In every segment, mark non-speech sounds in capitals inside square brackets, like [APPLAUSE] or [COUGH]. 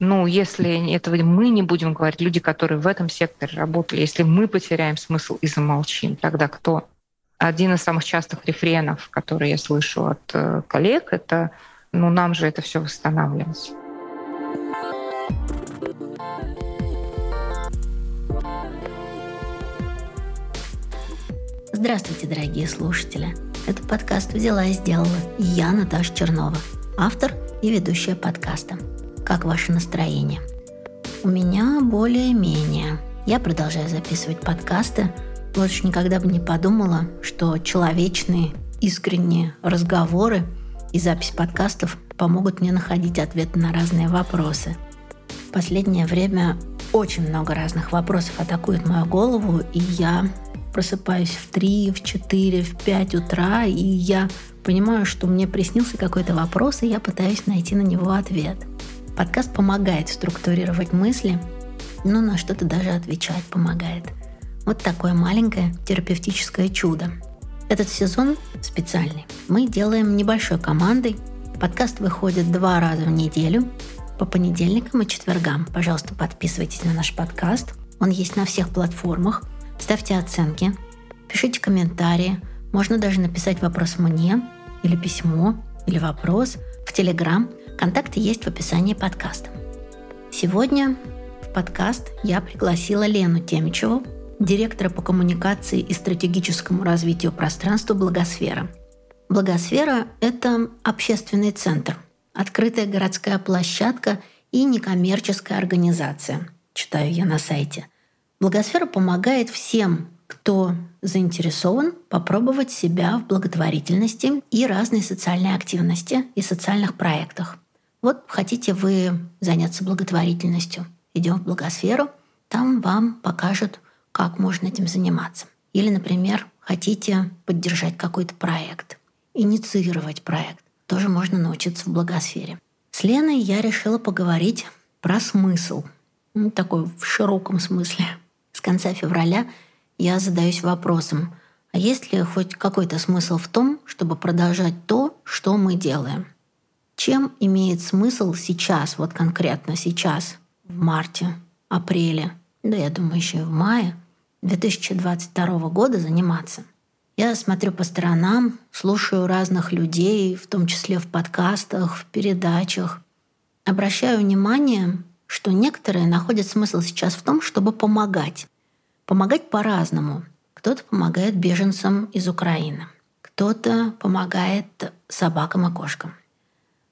ну, если этого мы не будем говорить, люди, которые в этом секторе работали, если мы потеряем смысл и замолчим, тогда кто? Один из самых частых рефренов, которые я слышу от э, коллег, это ну, нам же это все восстанавливать. Здравствуйте, дорогие слушатели. Это подкаст «Взяла и сделала». я, Наташа Чернова, автор и ведущая подкаста. Как ваше настроение? У меня более-менее. Я продолжаю записывать подкасты. Уж никогда бы не подумала, что человечные, искренние разговоры и запись подкастов помогут мне находить ответы на разные вопросы. В последнее время очень много разных вопросов атакует мою голову, и я просыпаюсь в 3, в 4, в 5 утра, и я понимаю, что мне приснился какой-то вопрос, и я пытаюсь найти на него ответ. Подкаст помогает структурировать мысли, но на что-то даже отвечать помогает. Вот такое маленькое терапевтическое чудо. Этот сезон специальный. Мы делаем небольшой командой. Подкаст выходит два раза в неделю, по понедельникам и четвергам. Пожалуйста, подписывайтесь на наш подкаст. Он есть на всех платформах. Ставьте оценки, пишите комментарии. Можно даже написать вопрос мне, или письмо, или вопрос в Телеграм Контакты есть в описании подкаста. Сегодня в подкаст я пригласила Лену Темичеву, директора по коммуникации и стратегическому развитию пространства «Благосфера». «Благосфера» — это общественный центр, открытая городская площадка и некоммерческая организация, читаю я на сайте. «Благосфера» помогает всем, кто заинтересован попробовать себя в благотворительности и разной социальной активности и социальных проектах. Вот хотите вы заняться благотворительностью, идем в благосферу, там вам покажут, как можно этим заниматься. Или, например, хотите поддержать какой-то проект, инициировать проект, тоже можно научиться в благосфере. С Леной я решила поговорить про смысл, ну, такой в широком смысле. С конца февраля я задаюсь вопросом, а есть ли хоть какой-то смысл в том, чтобы продолжать то, что мы делаем – чем имеет смысл сейчас, вот конкретно сейчас, в марте, апреле, да я думаю, еще и в мае 2022 года заниматься? Я смотрю по сторонам, слушаю разных людей, в том числе в подкастах, в передачах. Обращаю внимание, что некоторые находят смысл сейчас в том, чтобы помогать. Помогать по-разному. Кто-то помогает беженцам из Украины, кто-то помогает собакам и кошкам.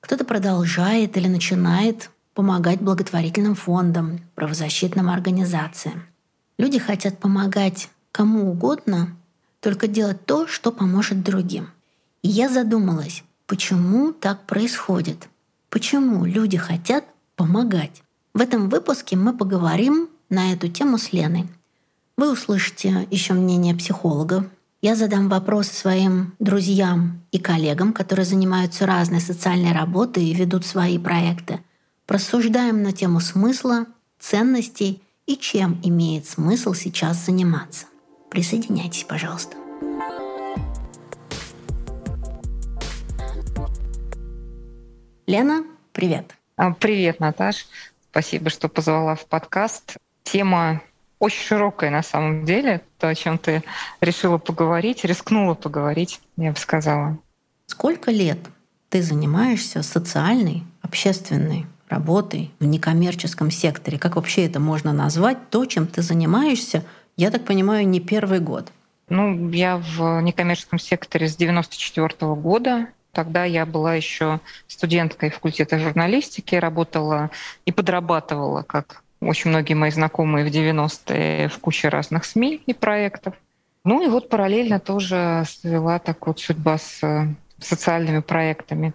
Кто-то продолжает или начинает помогать благотворительным фондам, правозащитным организациям. Люди хотят помогать кому угодно, только делать то, что поможет другим. И я задумалась, почему так происходит? Почему люди хотят помогать? В этом выпуске мы поговорим на эту тему с Леной. Вы услышите еще мнение психолога, я задам вопросы своим друзьям и коллегам, которые занимаются разной социальной работой и ведут свои проекты. Просуждаем на тему смысла, ценностей и чем имеет смысл сейчас заниматься. Присоединяйтесь, пожалуйста. Лена, привет. А, привет, Наташ. Спасибо, что позвала в подкаст. Тема очень широкая на самом деле, то, о чем ты решила поговорить, рискнула поговорить, я бы сказала. Сколько лет ты занимаешься социальной, общественной работой в некоммерческом секторе? Как вообще это можно назвать? То, чем ты занимаешься, я так понимаю, не первый год. Ну, я в некоммерческом секторе с 94 -го года. Тогда я была еще студенткой факультета журналистики, работала и подрабатывала как очень многие мои знакомые в 90-е в куче разных СМИ и проектов. Ну и вот параллельно тоже свела так вот судьба с э, социальными проектами.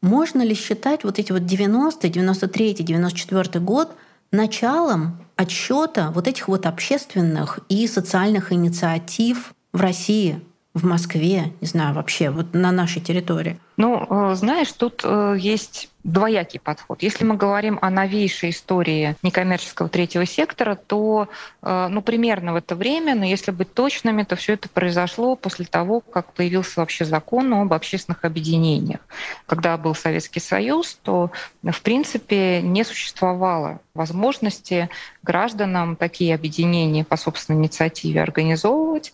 Можно ли считать вот эти вот 90 93 94 год началом отсчета вот этих вот общественных и социальных инициатив в России? В Москве, не знаю, вообще вот на нашей территории? Ну, э, знаешь, тут э, есть двоякий подход. Если мы говорим о новейшей истории некоммерческого третьего сектора, то э, ну, примерно в это время, но если быть точными, то все это произошло после того, как появился вообще закон об общественных объединениях. Когда был Советский Союз, то в принципе не существовало возможности гражданам такие объединения по собственной инициативе организовывать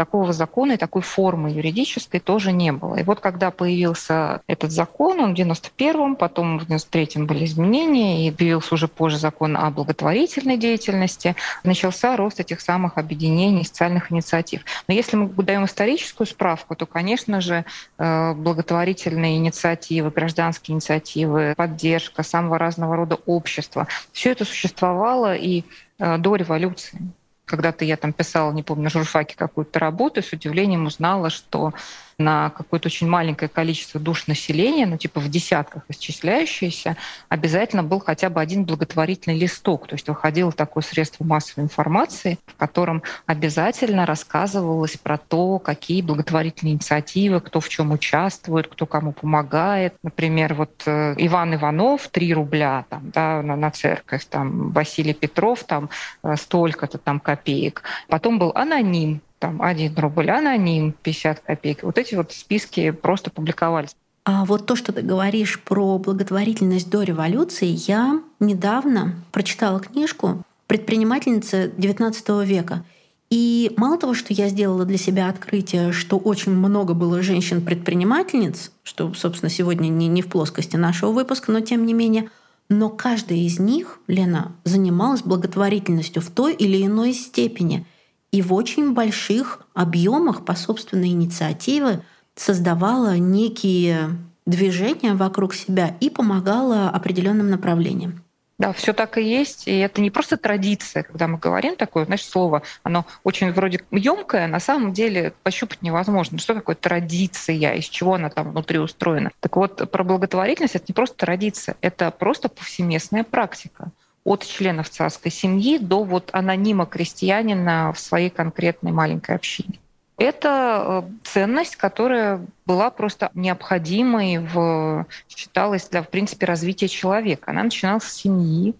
такого закона и такой формы юридической тоже не было. И вот когда появился этот закон, он в 91-м, потом в 93-м были изменения, и появился уже позже закон о благотворительной деятельности, начался рост этих самых объединений, социальных инициатив. Но если мы даем историческую справку, то, конечно же, э, благотворительные инициативы, гражданские инициативы, поддержка самого разного рода общества, все это существовало и э, до революции. Когда-то я там писала, не помню, на журфаке какую-то работу, и с удивлением узнала, что на какое-то очень маленькое количество душ населения, ну типа в десятках исчисляющиеся, обязательно был хотя бы один благотворительный листок. То есть выходило такое средство массовой информации, в котором обязательно рассказывалось про то, какие благотворительные инициативы, кто в чем участвует, кто кому помогает. Например, вот э, Иван Иванов 3 рубля там, да, на, на церковь, там Василий Петров там э, столько-то там копеек. Потом был аноним, там 1 рубль, аноним 50 копеек. Вот эти вот списки просто публиковались. А вот то, что ты говоришь про благотворительность до революции, я недавно прочитала книжку предпринимательницы XIX века. И мало того, что я сделала для себя открытие, что очень много было женщин-предпринимательниц, что, собственно, сегодня не, не в плоскости нашего выпуска, но тем не менее, но каждая из них, Лена, занималась благотворительностью в той или иной степени – и в очень больших объемах по собственной инициативе создавала некие движения вокруг себя и помогала определенным направлениям. Да, все так и есть. И это не просто традиция, когда мы говорим такое, значит, слово, оно очень вроде емкое, на самом деле пощупать невозможно. Что такое традиция, из чего она там внутри устроена? Так вот, про благотворительность это не просто традиция, это просто повсеместная практика от членов царской семьи до вот анонима крестьянина в своей конкретной маленькой общине. Это э, ценность, которая была просто необходимой, в, считалась для, в принципе, развития человека. Она начиналась с семьи,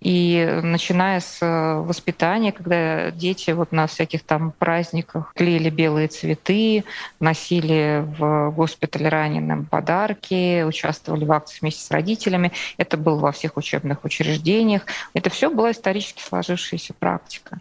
и начиная с э, воспитания, когда дети вот на всяких там праздниках клеили белые цветы, носили в госпиталь раненым подарки, участвовали в акции вместе с родителями. Это было во всех учебных учреждениях. Это все была исторически сложившаяся практика.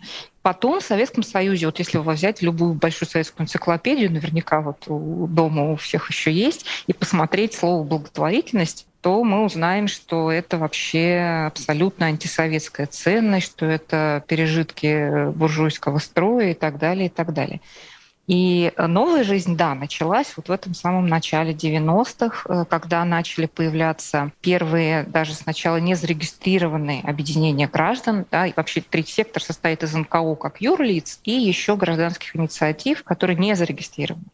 Потом в Советском Союзе, вот если взять любую большую советскую энциклопедию, наверняка вот у дома у всех еще есть, и посмотреть слово благотворительность, то мы узнаем, что это вообще абсолютно антисоветская ценность, что это пережитки буржуйского строя и так далее, и так далее. И новая жизнь, да, началась вот в этом самом начале 90-х, э, когда начали появляться первые, даже сначала не зарегистрированные объединения граждан. Да, и вообще третий сектор состоит из НКО как юрлиц и еще гражданских инициатив, которые не зарегистрированы.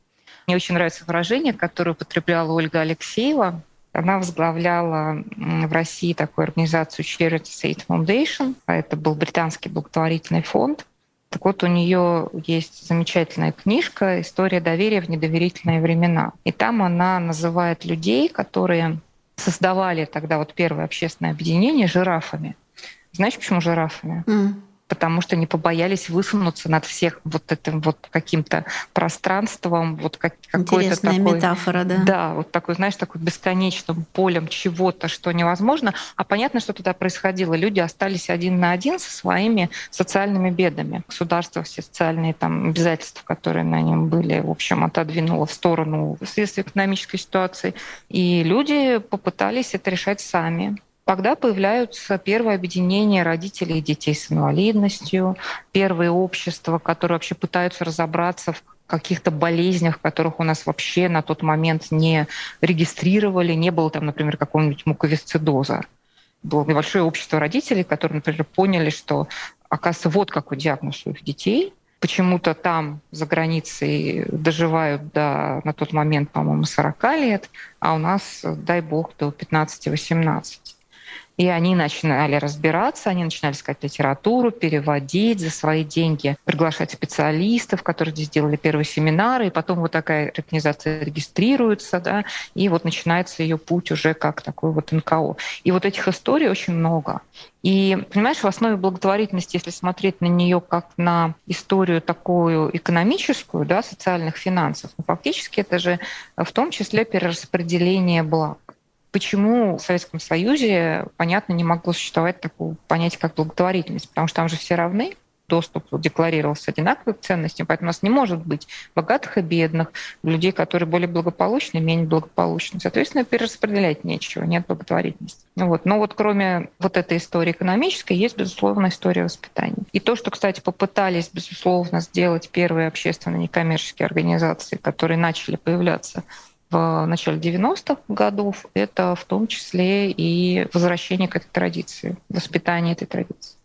Мне очень нравится выражение, которое употребляла Ольга Алексеева, она возглавляла в России такую организацию Charity State Foundation. Это был британский благотворительный фонд. Так вот, у нее есть замечательная книжка «История доверия в недоверительные времена». И там она называет людей, которые создавали тогда вот первое общественное объединение жирафами. Знаешь, почему жирафами? Mm потому что не побоялись высунуться над всех вот этим вот каким-то пространством, вот как, какой-то такой... метафора, да? Да, вот такой, знаешь, такой бесконечным полем чего-то, что невозможно. А понятно, что туда происходило. Люди остались один на один со своими социальными бедами. Государство все социальные там обязательства, которые на нем были, в общем, отодвинуло в сторону вследствие экономической ситуации. И люди попытались это решать сами. Тогда появляются первые объединения родителей и детей с инвалидностью, первые общества, которые вообще пытаются разобраться в каких-то болезнях, которых у нас вообще на тот момент не регистрировали, не было там, например, какого-нибудь муковисцидоза. Было небольшое общество родителей, которые, например, поняли, что, оказывается, вот какой диагноз у их детей, почему-то там за границей доживают до, на тот момент, по-моему, 40 лет, а у нас, дай бог, до 15-18. И они начинали разбираться, они начинали искать литературу, переводить за свои деньги, приглашать специалистов, которые здесь делали первые семинары, и потом вот такая организация регистрируется, да, и вот начинается ее путь уже как такой вот НКО. И вот этих историй очень много. И, понимаешь, в основе благотворительности, если смотреть на нее как на историю такую экономическую, да, социальных финансов, ну, фактически это же в том числе перераспределение благ. Почему в Советском Союзе, понятно, не могло существовать такого понятия, как благотворительность? Потому что там же все равны, доступ декларировался одинаковой к ценностям, поэтому у нас не может быть богатых и бедных, людей, которые более благополучны, менее благополучны. Соответственно, перераспределять нечего, нет благотворительности. Вот. Но вот кроме вот этой истории экономической, есть, безусловно, история воспитания. И то, что, кстати, попытались, безусловно, сделать первые общественные некоммерческие организации, которые начали появляться в начале 90-х годов, это в том числе и возвращение к этой традиции, воспитание этой традиции.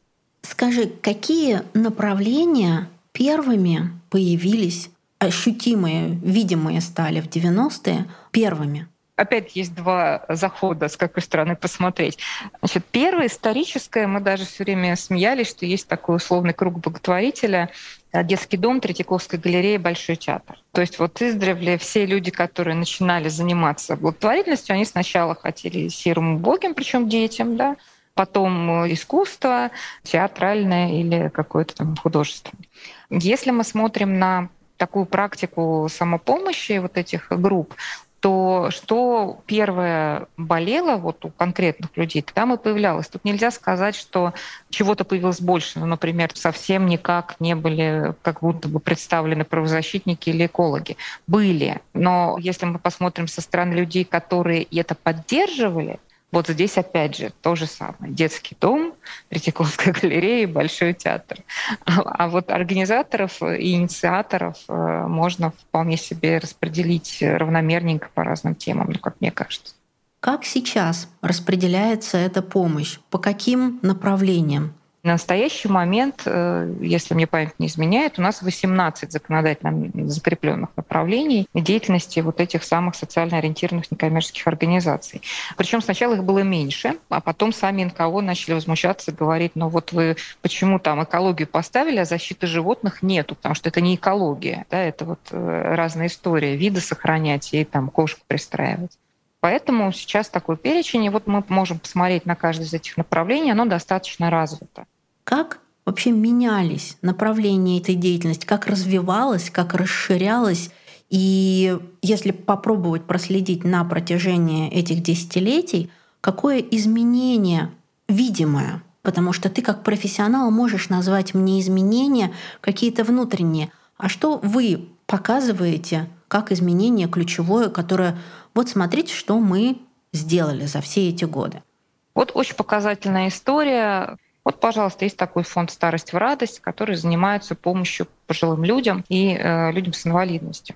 Скажи, какие направления первыми появились, ощутимые, видимые стали в 90-е первыми? Опять есть два захода, с какой стороны посмотреть. Значит, первое историческое, мы даже все время смеялись, что есть такой условный круг благотворителя, э, детский дом, Третьяковская галерея, Большой театр. То есть вот издревле все люди, которые начинали заниматься благотворительностью, они сначала хотели серым убогим, причем детям, да, потом э, искусство, театральное или какое-то там художество. Если мы смотрим на такую практику самопомощи вот этих групп, то что первое болело вот у конкретных людей, там и появлялось. Тут нельзя сказать, что чего-то появилось больше. Ну, например, совсем никак не были как будто бы представлены правозащитники или экологи. Были. Но если мы посмотрим со стороны людей, которые это поддерживали, вот здесь опять же то же самое. Детский дом, Третьяковская галерея, Большой театр. А вот организаторов и инициаторов э, можно вполне себе распределить равномерненько по разным темам, ну, как мне кажется. Как сейчас распределяется эта помощь? По каким направлениям? На настоящий момент, э, если мне память не изменяет, у нас 18 законодательно закрепленных направлений деятельности вот этих самых социально ориентированных некоммерческих организаций. Причем сначала их было меньше, а потом сами НКО начали возмущаться, говорить, ну вот вы почему там экологию поставили, а защиты животных нету, потому что это не экология, да, это вот э, разная история, виды сохранять и там кошку пристраивать. Поэтому сейчас такой перечень, и вот мы можем посмотреть на каждое из этих направлений, оно достаточно развито. Как вообще менялись направления этой деятельности, как развивалась, как расширялась, и если попробовать проследить на протяжении этих десятилетий, какое изменение видимое, потому что ты как профессионал можешь назвать мне изменения какие-то внутренние, а что вы показываете как изменение ключевое, которое вот смотрите, что мы сделали за все эти годы. Вот очень показательная история. Вот, пожалуйста, есть такой фонд «Старость в радость», который занимается помощью пожилым людям и э, людям с инвалидностью.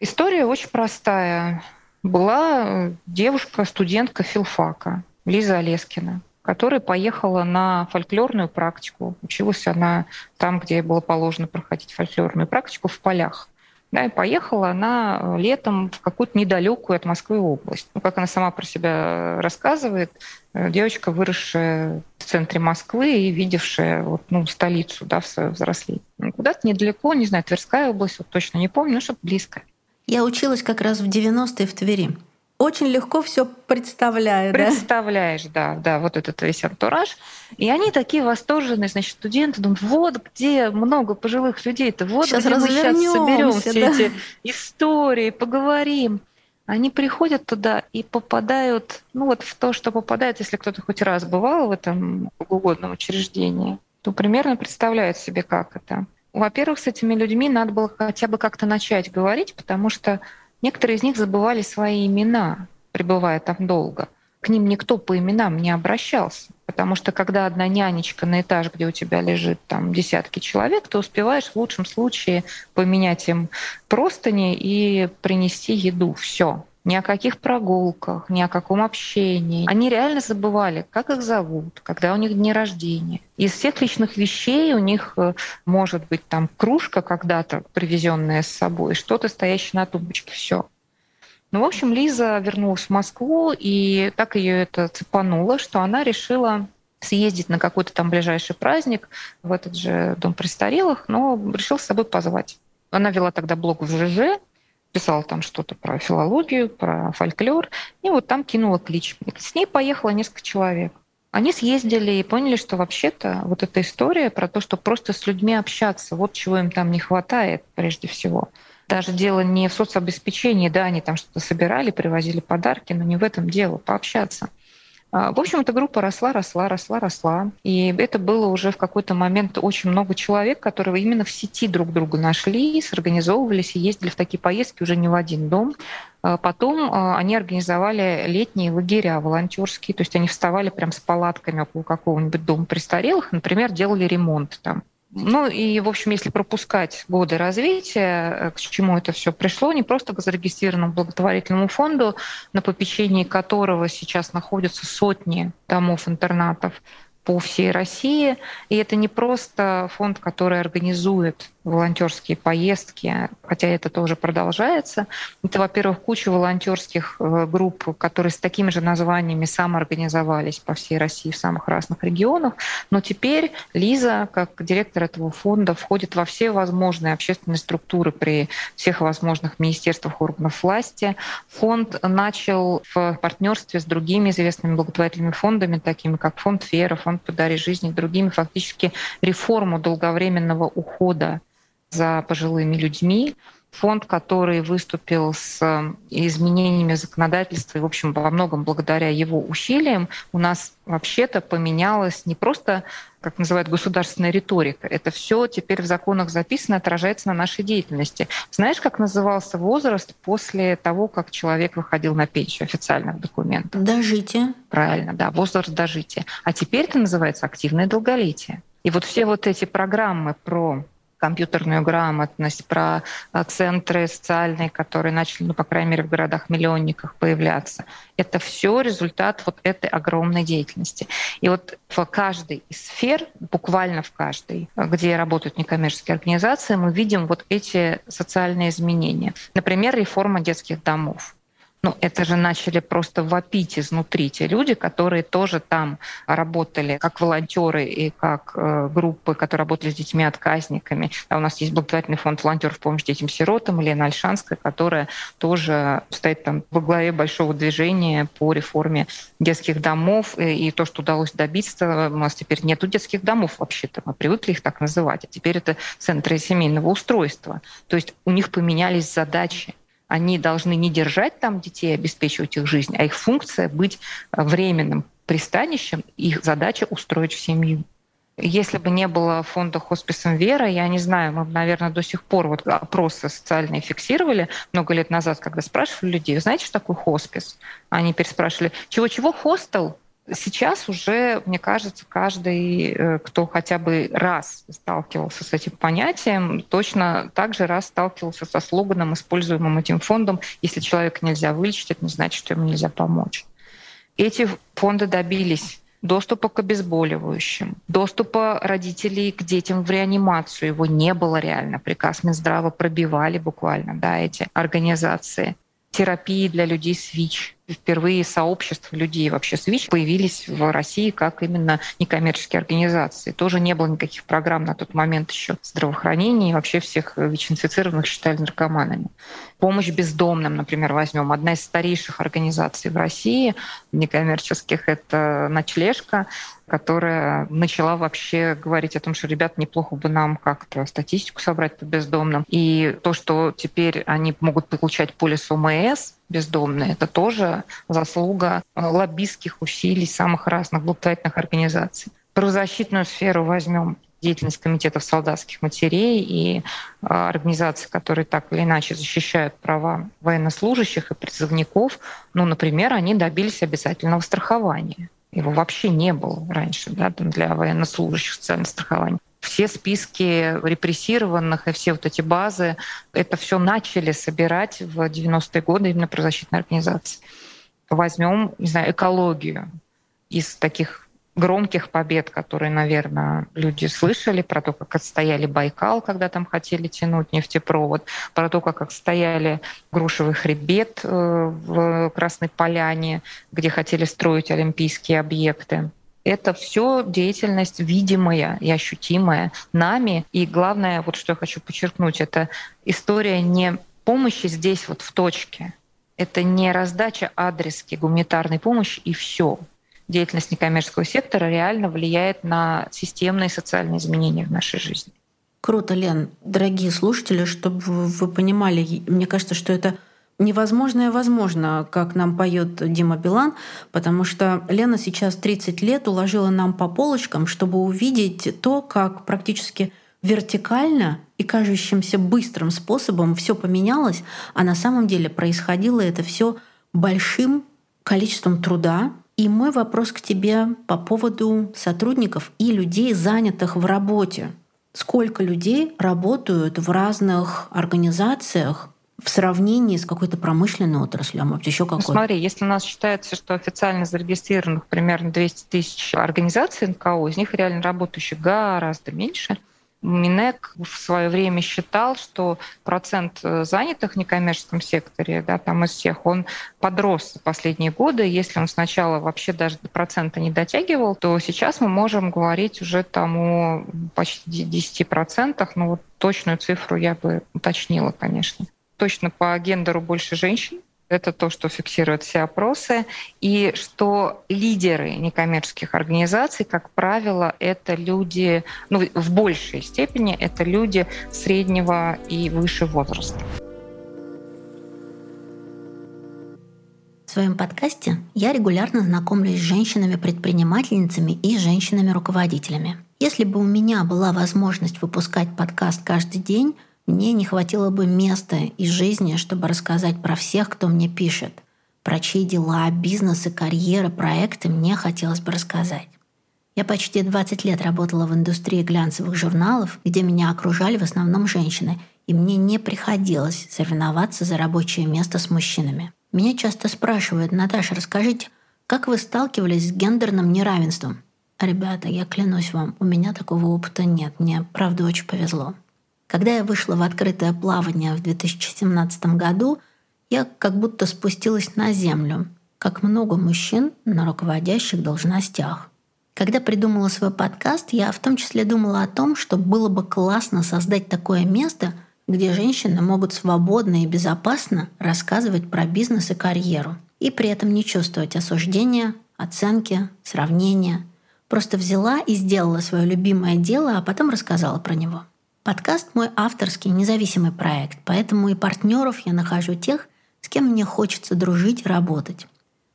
История очень простая. Была девушка, студентка филфака Лиза Олескина, которая поехала на фольклорную практику. Училась она там, где было положено проходить фольклорную практику, в полях. Да, и поехала она э, летом в какую-то недалекую от Москвы область. Ну, как она сама про себя рассказывает, э, девочка, выросшая в центре Москвы и видевшая вот, ну, столицу да, в свое взросление. Куда-то недалеко, не знаю, Тверская область, вот точно не помню, но что-то близко. Я училась как раз в 90-е в Твери очень легко все представляю. Представляешь, да? да, да, вот этот весь антураж. И они такие восторженные, значит, студенты думают, вот где много пожилых людей-то, вот сейчас где мы сейчас соберем да? все эти истории, поговорим. Они приходят туда и попадают, ну вот в то, что попадает, если кто-то хоть раз бывал в этом угодном учреждении, то примерно представляют себе, как это. Во-первых, с этими людьми надо было хотя бы как-то начать говорить, потому что Некоторые из них забывали свои имена, пребывая там долго. К ним никто по именам не обращался. Потому что когда одна нянечка на этаж, где у тебя лежит там десятки человек, ты успеваешь в лучшем случае поменять им простыни и принести еду. Все ни о каких прогулках, ни о каком общении. Они реально забывали, как их зовут, когда у них дни рождения. Из всех личных вещей у них э, может быть там кружка когда-то привезенная с собой, что-то стоящее на тумбочке, все. Ну, в общем, Лиза вернулась в Москву, и так ее это цепануло, что она решила съездить на какой-то там ближайший праздник в этот же дом престарелых, но решил с собой позвать. Она вела тогда блог в ЖЖ, писала там что-то про филологию, про фольклор, и вот там кинула клич. С ней поехало несколько человек. Они съездили и поняли, что вообще-то вот эта история про то, что просто с людьми общаться, вот чего им там не хватает прежде всего. Даже дело не в соцобеспечении, да, они там что-то собирали, привозили подарки, но не в этом дело, пообщаться – в общем, эта группа росла, росла, росла, росла. И это было уже в какой-то момент очень много человек, которые именно в сети друг друга нашли, сорганизовывались и ездили в такие поездки уже не в один дом. А потом а, они организовали летние лагеря волонтерские, то есть они вставали прям с палатками около какого-нибудь дома престарелых, например, делали ремонт там. Ну и, в общем, если пропускать годы развития, э, к чему это все пришло, не просто к зарегистрированному благотворительному фонду, на попечении которого сейчас находятся сотни домов-интернатов, по всей России. И это не просто фонд, который организует волонтерские поездки, хотя это тоже продолжается. Это, во-первых, куча волонтерских э, групп, которые с такими же названиями самоорганизовались по всей России в самых разных регионах. Но теперь Лиза, как директор этого фонда, входит во все возможные общественные структуры при всех возможных министерствах, органов власти. Фонд начал в партнерстве с другими известными благотворительными фондами, такими как фонд Фера, фонд «Подари жизни», другими, фактически реформу долговременного ухода за пожилыми людьми, фонд, который выступил с э, изменениями законодательства, и, в общем, во многом благодаря его усилиям у нас вообще-то поменялась не просто, как называют, государственная риторика. Это все теперь в законах записано, отражается на нашей деятельности. Знаешь, как назывался возраст после того, как человек выходил на пенсию официальных документов? Дожитие. Правильно, да, возраст дожития. А теперь это называется активное долголетие. И вот все вот эти программы про компьютерную грамотность, про э, центры социальные, которые начали, ну, по крайней мере, в городах-миллионниках появляться. Это все результат вот этой огромной деятельности. И вот в каждой из сфер, буквально в каждой, где работают некоммерческие организации, мы видим вот эти социальные изменения. Например, реформа детских домов ну, это же начали просто вопить изнутри те люди, которые тоже там работали как волонтеры и как э, группы, которые работали с детьми-отказниками. А у нас есть благотворительный фонд волонтеров помощи детям-сиротам, Лена Альшанская, которая тоже стоит там во главе большого движения по реформе детских домов. И, и то, что удалось добиться, у нас теперь нету детских домов вообще-то. Мы привыкли их так называть. А теперь это центры семейного устройства. То есть у них поменялись задачи они должны не держать там детей, обеспечивать их жизнь, а их функция быть э, временным пристанищем, их задача устроить в семью. Если бы не было фонда хосписом Вера, я не знаю, мы бы, наверное, до сих пор вот опросы социальные фиксировали много лет назад, когда спрашивали людей, знаете, что такое хоспис? Они переспрашивали, чего-чего, хостел? Сейчас уже, мне кажется, каждый, э, кто хотя бы раз сталкивался с этим понятием, точно так же раз сталкивался со слоганом, используемым этим фондом «Если человека нельзя вылечить, это не значит, что ему нельзя помочь». Эти фонды добились доступа к обезболивающим, доступа родителей к детям в реанимацию. Его не было реально. Приказ Минздрава пробивали буквально да, эти организации. Терапии для людей с ВИЧ впервые сообщества людей вообще с ВИЧ появились в России как именно некоммерческие организации. Тоже не было никаких программ на тот момент еще здравоохранения, и вообще всех ВИЧ-инфицированных считали наркоманами. Помощь бездомным, например, возьмем. Одна из старейших организаций в России некоммерческих — это «Ночлежка», которая начала вообще говорить о том, что, ребят, неплохо бы нам как-то статистику собрать по бездомным. И то, что теперь они могут получать полис ОМС, бездомные. Это тоже заслуга лоббистских усилий самых разных благотворительных организаций. Правозащитную сферу возьмем деятельность комитетов солдатских матерей и а, организаций, которые так или иначе защищают права военнослужащих и призывников, ну, например, они добились обязательного страхования. Его вообще не было раньше да, для военнослужащих социального страхования все списки репрессированных и все вот эти базы, это все начали собирать в 90-е годы именно правозащитные организации. Возьмем, не знаю, экологию из таких громких побед, которые, наверное, люди слышали, про то, как отстояли Байкал, когда там хотели тянуть нефтепровод, про то, как отстояли грушевый хребет э, в Красной Поляне, где хотели строить олимпийские объекты. Это все деятельность видимая и ощутимая нами. И главное, вот что я хочу подчеркнуть, это история не помощи здесь вот в точке. Это не раздача адрески гуманитарной помощи и все деятельность некоммерческого сектора реально влияет на системные социальные изменения в нашей жизни. Круто, Лен. Дорогие слушатели, чтобы вы понимали, мне кажется, что это невозможное возможно, как нам поет Дима Билан, потому что Лена сейчас 30 лет уложила нам по полочкам, чтобы увидеть то, как практически вертикально и кажущимся быстрым способом все поменялось, а на самом деле происходило это все большим количеством труда, и мой вопрос к тебе по поводу сотрудников и людей, занятых в работе. Сколько людей работают в разных организациях в сравнении с какой-то промышленной отраслью, а может еще какой-то? Ну, смотри, если у нас считается, что официально зарегистрированных примерно 200 тысяч организаций НКО, из них реально работающих гораздо меньше — Минэк в свое время считал, что процент э, занятых в некоммерческом секторе, да, там из всех, он подрос за последние годы. Если он сначала вообще даже до процента не дотягивал, то сейчас мы можем говорить уже там о почти 10%. Ну вот точную цифру я бы уточнила, конечно. Точно по гендеру больше женщин, это то, что фиксируют все опросы, и что лидеры некоммерческих организаций, как правило, это люди, ну, в большей степени это люди среднего и выше возраста. В своем подкасте я регулярно знакомлюсь с женщинами-предпринимательницами и женщинами-руководителями. Если бы у меня была возможность выпускать подкаст каждый день, мне не хватило бы места и жизни, чтобы рассказать про всех, кто мне пишет. Про чьи дела, бизнесы, карьеры, проекты мне хотелось бы рассказать. Я почти 20 лет работала в индустрии глянцевых журналов, где меня окружали в основном женщины, и мне не приходилось соревноваться за рабочее место с мужчинами. Меня часто спрашивают, Наташа, расскажите, как вы сталкивались с гендерным неравенством? Ребята, я клянусь вам, у меня такого опыта нет. Мне, правда, очень повезло. Когда я вышла в открытое плавание в 2017 году, я как будто спустилась на землю, как много мужчин на руководящих должностях. Когда придумала свой подкаст, я в том числе думала о том, что было бы классно создать такое место, где женщины могут свободно и безопасно рассказывать про бизнес и карьеру, и при этом не чувствовать осуждения, оценки, сравнения. Просто взяла и сделала свое любимое дело, а потом рассказала про него. Подкаст мой авторский, независимый проект, поэтому и партнеров я нахожу тех, с кем мне хочется дружить и работать.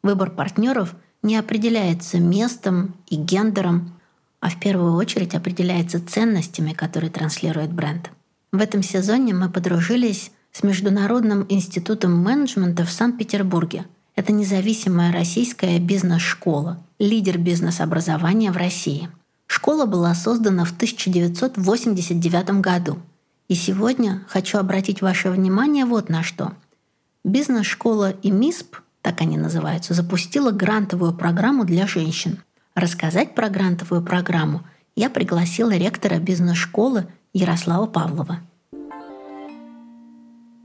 Выбор партнеров не определяется местом и гендером, а в первую очередь определяется ценностями, которые транслирует бренд. В этом сезоне мы подружились с Международным институтом менеджмента в Санкт-Петербурге. Это независимая российская бизнес-школа, лидер бизнес-образования в России – Школа была создана в 1989 году. И сегодня хочу обратить ваше внимание вот на что. Бизнес-школа и МИСП, так они называются, запустила грантовую программу для женщин. Рассказать про грантовую программу я пригласила ректора бизнес-школы Ярослава Павлова.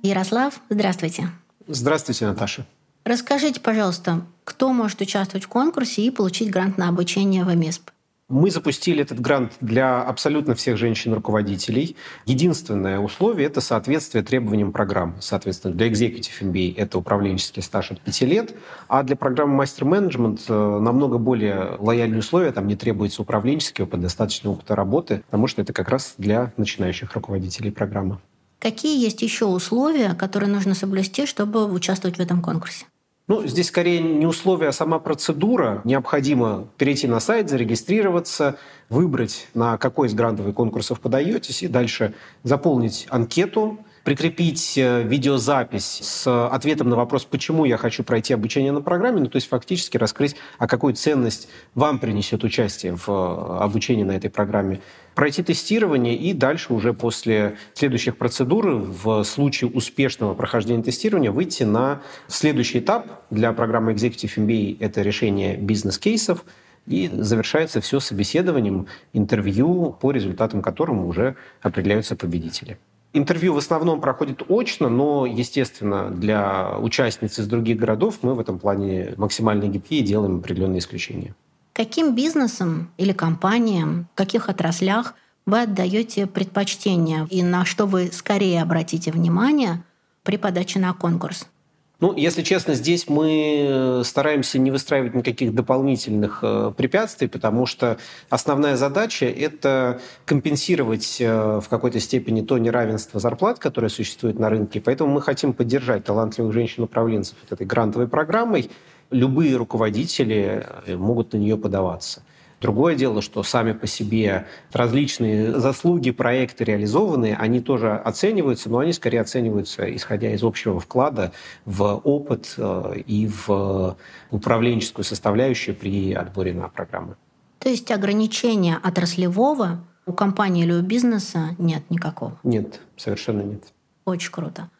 Ярослав, здравствуйте. Здравствуйте, Наташа. Расскажите, пожалуйста, кто может участвовать в конкурсе и получить грант на обучение в МИСП? Мы запустили этот грант для абсолютно всех женщин-руководителей. Единственное условие – это соответствие требованиям программы. Соответственно, для Executive MBA это управленческий стаж от 5 лет, а для программы мастер-менеджмент э, намного более лояльные условия. Там не требуется управленческий опыт, достаточно опыта работы, потому что это как раз для начинающих руководителей программы. Какие есть еще условия, которые нужно соблюсти, чтобы участвовать в этом конкурсе? Ну, здесь скорее не условие, а сама процедура. Необходимо перейти на сайт, зарегистрироваться, выбрать, на какой из грантовых конкурсов подаетесь, и дальше заполнить анкету, прикрепить э, видеозапись с ответом на вопрос, почему я хочу пройти обучение на программе, ну, то есть фактически раскрыть, а какую ценность вам принесет участие в э, обучении на этой программе. Пройти тестирование и дальше уже после следующих процедур в случае успешного прохождения тестирования выйти на следующий этап для программы Executive MBA. Это решение бизнес-кейсов, И завершается все собеседованием, интервью, по результатам которому уже определяются победители. Интервью в основном проходит очно, но, естественно, для участниц из других городов мы в этом плане максимально гибкие и делаем определенные исключения. Каким бизнесом или компаниям, в каких отраслях вы отдаете предпочтение и на что вы скорее обратите внимание при подаче на конкурс? Ну, если честно, здесь мы э, стараемся не выстраивать никаких дополнительных э, препятствий, потому что основная задача – это компенсировать э, в какой-то степени то неравенство зарплат, которое существует на рынке. Поэтому мы хотим поддержать талантливых женщин-управленцев этой грантовой программой. Любые руководители могут на нее подаваться. Другое дело, что сами по себе различные заслуги, проекты реализованные, они тоже оцениваются, но они скорее оцениваются, исходя из общего вклада в опыт э, и в управленческую составляющую при отборе на программы. То есть ограничения отраслевого у компании или у бизнеса нет никакого? Нет, совершенно нет. Очень круто.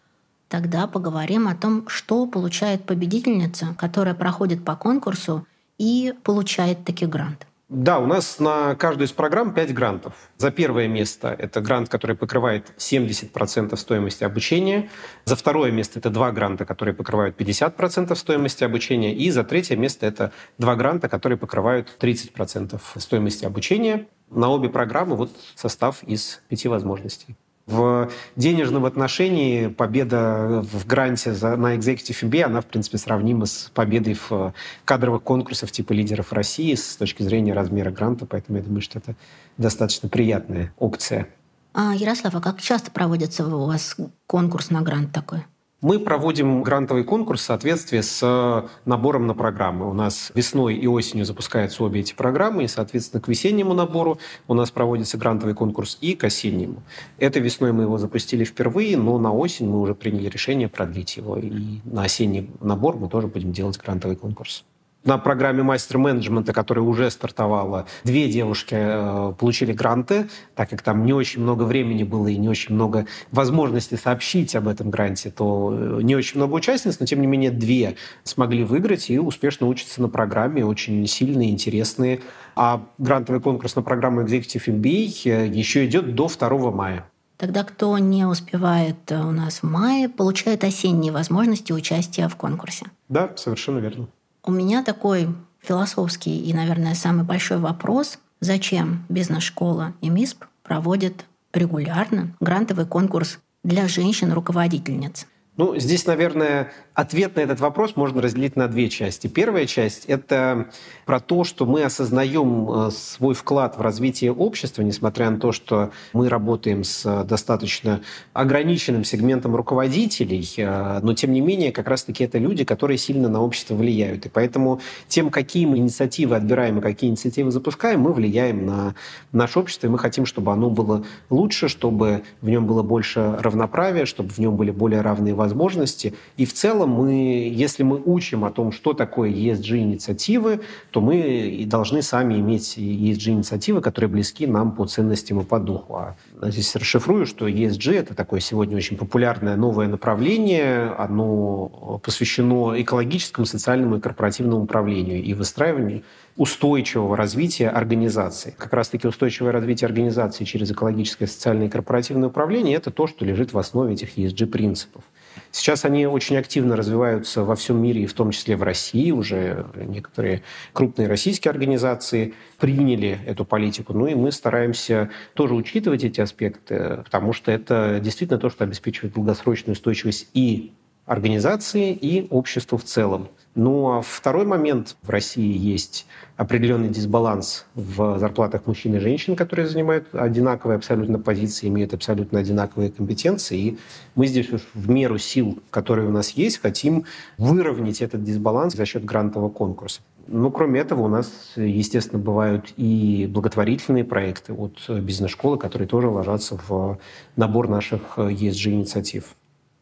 Тогда поговорим о том, что получает победительница, которая проходит по конкурсу и получает таки грант. Да, у нас на каждую из программ 5 грантов. За первое место это грант, который покрывает 70% стоимости обучения. За второе место это два гранта, которые покрывают 50% стоимости обучения. И за третье место это два гранта, которые покрывают 30% стоимости обучения. На обе программы вот состав из пяти возможностей. В денежном отношении победа в гранте за, на Executive MBA, она, в принципе, сравнима с победой в кадровых конкурсах типа лидеров России с точки зрения размера гранта, поэтому я думаю, что это достаточно приятная опция. А, Ярослав, а как часто проводится у вас конкурс на грант такой? Мы проводим грантовый конкурс в соответствии с э, набором на программы. У нас весной и осенью запускаются обе эти программы, и, соответственно, к весеннему набору у нас проводится грантовый конкурс и к осеннему. Это весной мы его запустили впервые, но на осень мы уже приняли решение продлить его. И на осенний набор мы тоже будем делать грантовый конкурс на программе мастер-менеджмента, которая уже стартовала, две девушки э, получили гранты, так как там не очень много времени было и не очень много возможностей сообщить об этом гранте, то э, не очень много участниц, но тем не менее две смогли выиграть и успешно учатся на программе, очень сильные, интересные. А грантовый конкурс на программу Executive MBA э, еще идет до 2 мая. Тогда кто не успевает у нас в мае, получает осенние возможности участия в конкурсе. Да, совершенно верно. У меня такой философский и, наверное, самый большой вопрос, зачем бизнес-школа и МИСП проводят регулярно грантовый конкурс для женщин-руководительниц. Ну, здесь, наверное, ответ на этот вопрос можно разделить на две части. Первая часть – это про то, что мы осознаем э, свой вклад в развитие общества, несмотря на то, что мы работаем с э, достаточно ограниченным сегментом руководителей, э, но, тем не менее, как раз-таки это люди, которые сильно на общество влияют. И поэтому тем, какие мы инициативы отбираем и какие инициативы запускаем, мы влияем на наше общество, и мы хотим, чтобы оно было лучше, чтобы в нем было больше равноправия, чтобы в нем были более равные возможности. И в целом мы, если мы учим о том, что такое ESG-инициативы, то мы и должны сами иметь ESG-инициативы, которые близки нам по ценностям и по духу. А здесь расшифрую, что ESG – это такое сегодня очень популярное новое направление. Оно посвящено экологическому, социальному и корпоративному управлению и выстраиванию устойчивого развития организации. Как раз-таки устойчивое развитие организации через экологическое, социальное и корпоративное управление – это то, что лежит в основе этих ESG-принципов. Сейчас они очень активно развиваются во всем мире, и в том числе в России. Уже некоторые крупные российские организации приняли эту политику. Ну и мы стараемся тоже учитывать эти аспекты, потому что это действительно то, что обеспечивает долгосрочную устойчивость и организации, и обществу в целом. Ну а второй момент. В России есть определенный дисбаланс в зарплатах мужчин и женщин, которые занимают одинаковые абсолютно позиции, имеют абсолютно одинаковые компетенции. И мы здесь уж в меру сил, которые у нас есть, хотим выровнять этот дисбаланс за счет грантового конкурса. Ну, кроме этого, у нас, естественно, бывают и благотворительные проекты от бизнес-школы, которые тоже ложатся в набор наших ESG-инициатив.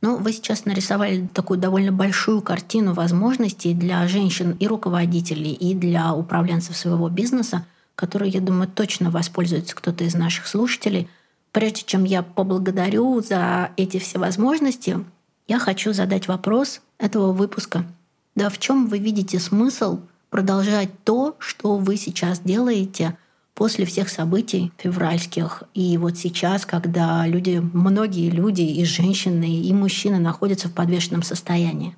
Ну, вы сейчас нарисовали такую довольно большую картину возможностей для женщин и руководителей, и для управленцев своего бизнеса, которые, я думаю, точно воспользуется кто-то из наших слушателей. Прежде чем я поблагодарю за эти все возможности, я хочу задать вопрос этого выпуска. Да в чем вы видите смысл продолжать то, что вы сейчас делаете после всех событий февральских. И вот сейчас, когда люди, многие люди, и женщины, и мужчины находятся в подвешенном состоянии?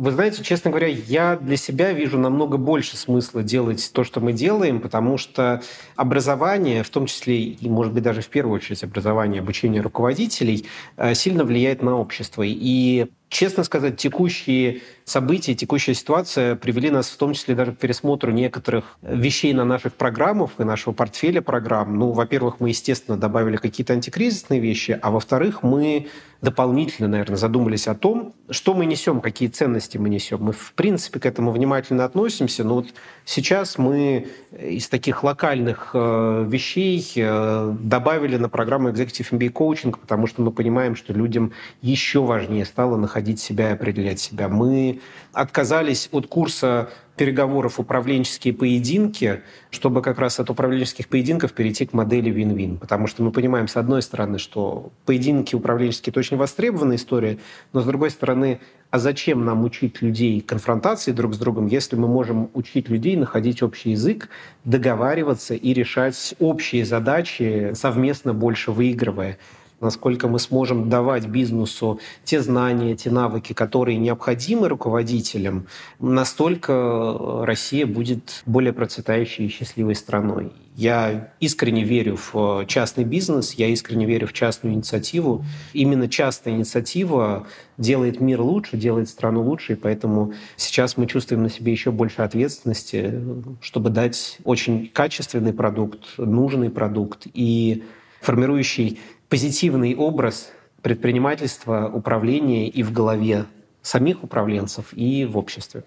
Вы знаете, честно говоря, я для себя вижу намного больше смысла делать то, что мы делаем, потому что образование, в том числе и, может быть, даже в первую очередь образование, обучение руководителей, э, сильно влияет на общество. И Честно сказать, текущие события, текущая ситуация привели нас в том числе даже к пересмотру некоторых вещей на наших программах и нашего портфеля программ. Ну, во-первых, мы, естественно, добавили какие-то антикризисные вещи, а во-вторых, мы дополнительно, наверное, задумались о том, что мы несем, какие ценности мы несем. Мы, в принципе, к этому внимательно относимся, но вот сейчас мы из таких локальных э, вещей э, добавили на программу Executive MBA Coaching, потому что мы понимаем, что людям еще важнее стало находить себя и определять себя. Мы отказались от курса переговоров управленческие поединки, чтобы как раз от управленческих поединков перейти к модели win-win. Потому что мы понимаем, с одной стороны, что поединки управленческие – это очень востребованная история, но с другой стороны, а зачем нам учить людей конфронтации друг с другом, если мы можем учить людей находить общий язык, договариваться и решать общие задачи, совместно больше выигрывая? Насколько мы сможем давать бизнесу те знания, те навыки, которые необходимы руководителям, настолько Россия будет более процветающей и счастливой страной. Я искренне верю в частный бизнес, я искренне верю в частную инициативу. Именно частная инициатива делает мир лучше, делает страну лучше, и поэтому сейчас мы чувствуем на себе еще больше ответственности, чтобы дать очень качественный продукт, нужный продукт и формирующий позитивный образ предпринимательства, управления и в голове самих управленцев, и в обществе.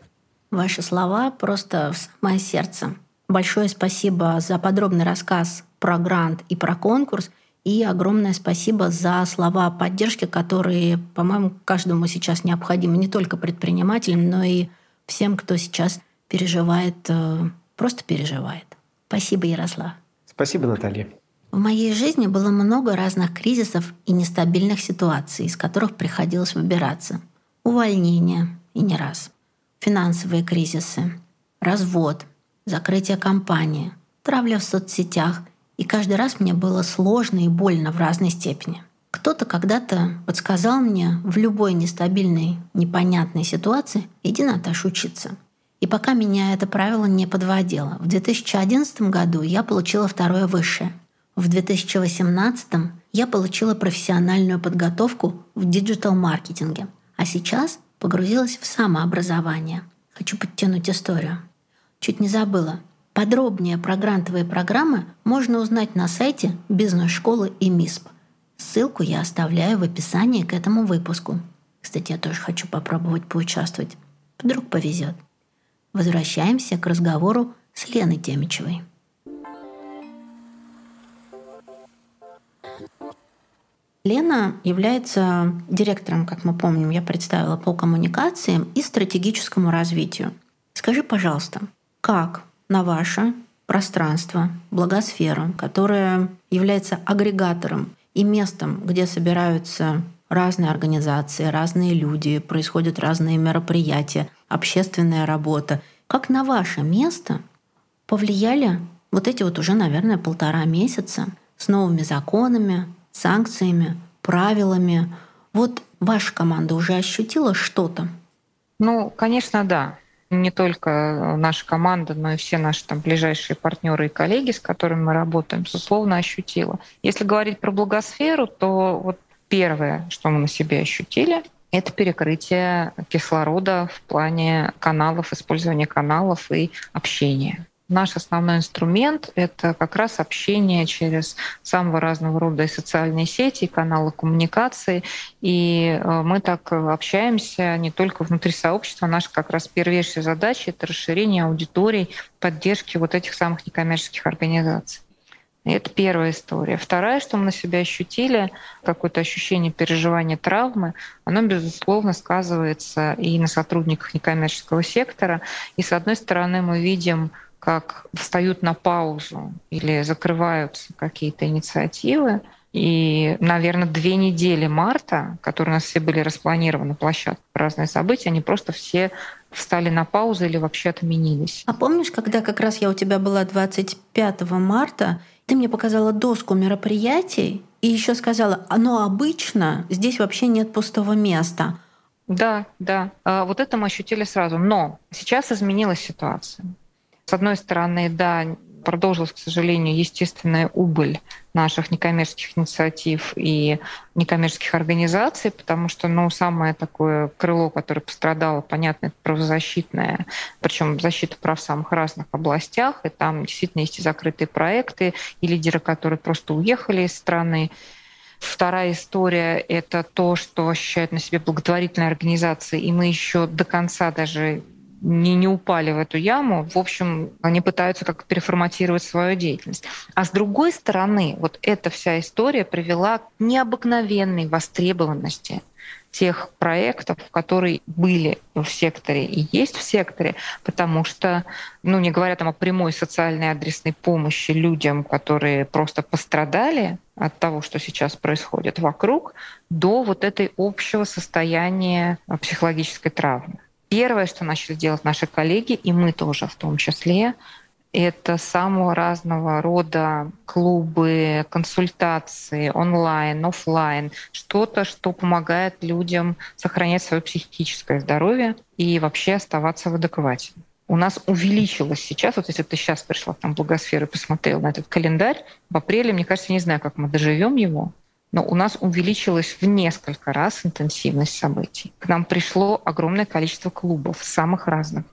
Ваши слова просто в самое сердце. Большое спасибо за подробный рассказ про грант и про конкурс. И огромное спасибо за слова поддержки, которые, по-моему, каждому сейчас необходимы, не только предпринимателям, но и всем, кто сейчас переживает, э, просто переживает. Спасибо, Ярослав. Спасибо, Наталья. В моей жизни было много разных кризисов и нестабильных ситуаций, из которых приходилось выбираться. Увольнение и не раз. Финансовые кризисы, развод, закрытие компании, травля в соцсетях. И каждый раз мне было сложно и больно в разной степени. Кто-то когда-то подсказал мне в любой нестабильной, непонятной ситуации «иди, Наташа, учиться». И пока меня это правило не подводило. В 2011 году я получила второе высшее — в 2018 я получила профессиональную подготовку в диджитал-маркетинге, а сейчас погрузилась в самообразование. Хочу подтянуть историю. Чуть не забыла. Подробнее про грантовые программы можно узнать на сайте бизнес-школы и МИСП. Ссылку я оставляю в описании к этому выпуску. Кстати, я тоже хочу попробовать поучаствовать. Вдруг повезет. Возвращаемся к разговору с Леной Темичевой. Лена является директором, как мы помним, я представила по коммуникациям и стратегическому развитию. Скажи, пожалуйста, как на ваше пространство, благосферу, которое является агрегатором и местом, где собираются разные организации, разные люди, происходят разные мероприятия, общественная работа. Как на ваше место повлияли вот эти вот уже, наверное, полтора месяца с новыми законами, санкциями, правилами. Вот ваша команда уже ощутила что-то? Ну, конечно, да. Не только наша команда, но и все наши там ближайшие партнеры и коллеги, с которыми мы работаем, безусловно, ощутила. Если говорить про благосферу, то вот первое, что мы на себе ощутили, это перекрытие кислорода в плане каналов, использования каналов и общения. Наш основной инструмент — это как раз общение через самого разного рода и социальные сети, и каналы коммуникации. И э, мы так общаемся не только внутри сообщества. Наша как раз первейшая задача — это расширение аудиторий, поддержки вот этих самых некоммерческих организаций. Это первая история. Вторая, что мы на себя ощутили, какое-то ощущение переживания травмы, оно, безусловно, сказывается и на сотрудниках некоммерческого сектора. И, с одной стороны, мы видим как встают на паузу или закрываются какие-то инициативы. И, наверное, две недели марта, которые у нас все были распланированы, площадки, разные события, они просто все встали на паузу или вообще отменились. А помнишь, когда как раз я у тебя была 25 марта, ты мне показала доску мероприятий и еще сказала, оно обычно, здесь вообще нет пустого места. Да, да. А вот это мы ощутили сразу. Но сейчас изменилась ситуация. С одной стороны, да, продолжилась, к сожалению, естественная убыль наших некоммерческих инициатив и некоммерческих организаций, потому что ну, самое такое крыло, которое пострадало, понятно, это правозащитное, причем защита прав в самых разных областях, и там действительно есть и закрытые проекты, и лидеры, которые просто уехали из страны. Вторая история — это то, что ощущают на себе благотворительные организации, и мы еще до конца даже не, не упали в эту яму. В общем, они пытаются как переформатировать свою деятельность. А с другой стороны, вот эта вся история привела к необыкновенной востребованности тех проектов, которые были в секторе и есть в секторе, потому что, ну, не говоря там о прямой социальной адресной помощи людям, которые просто пострадали от того, что сейчас происходит вокруг, до вот этой общего состояния психологической травмы. Первое, что начали делать наши коллеги, и мы тоже в том числе, это самого разного рода клубы, консультации онлайн, офлайн, что-то, что помогает людям сохранять свое психическое здоровье и вообще оставаться в адеквате. У нас увеличилось сейчас, вот если ты сейчас пришла там в благосферу и посмотрел на этот календарь, в апреле, мне кажется, не знаю, как мы доживем его, но у нас увеличилась в несколько раз интенсивность событий. К нам пришло огромное количество клубов, самых разных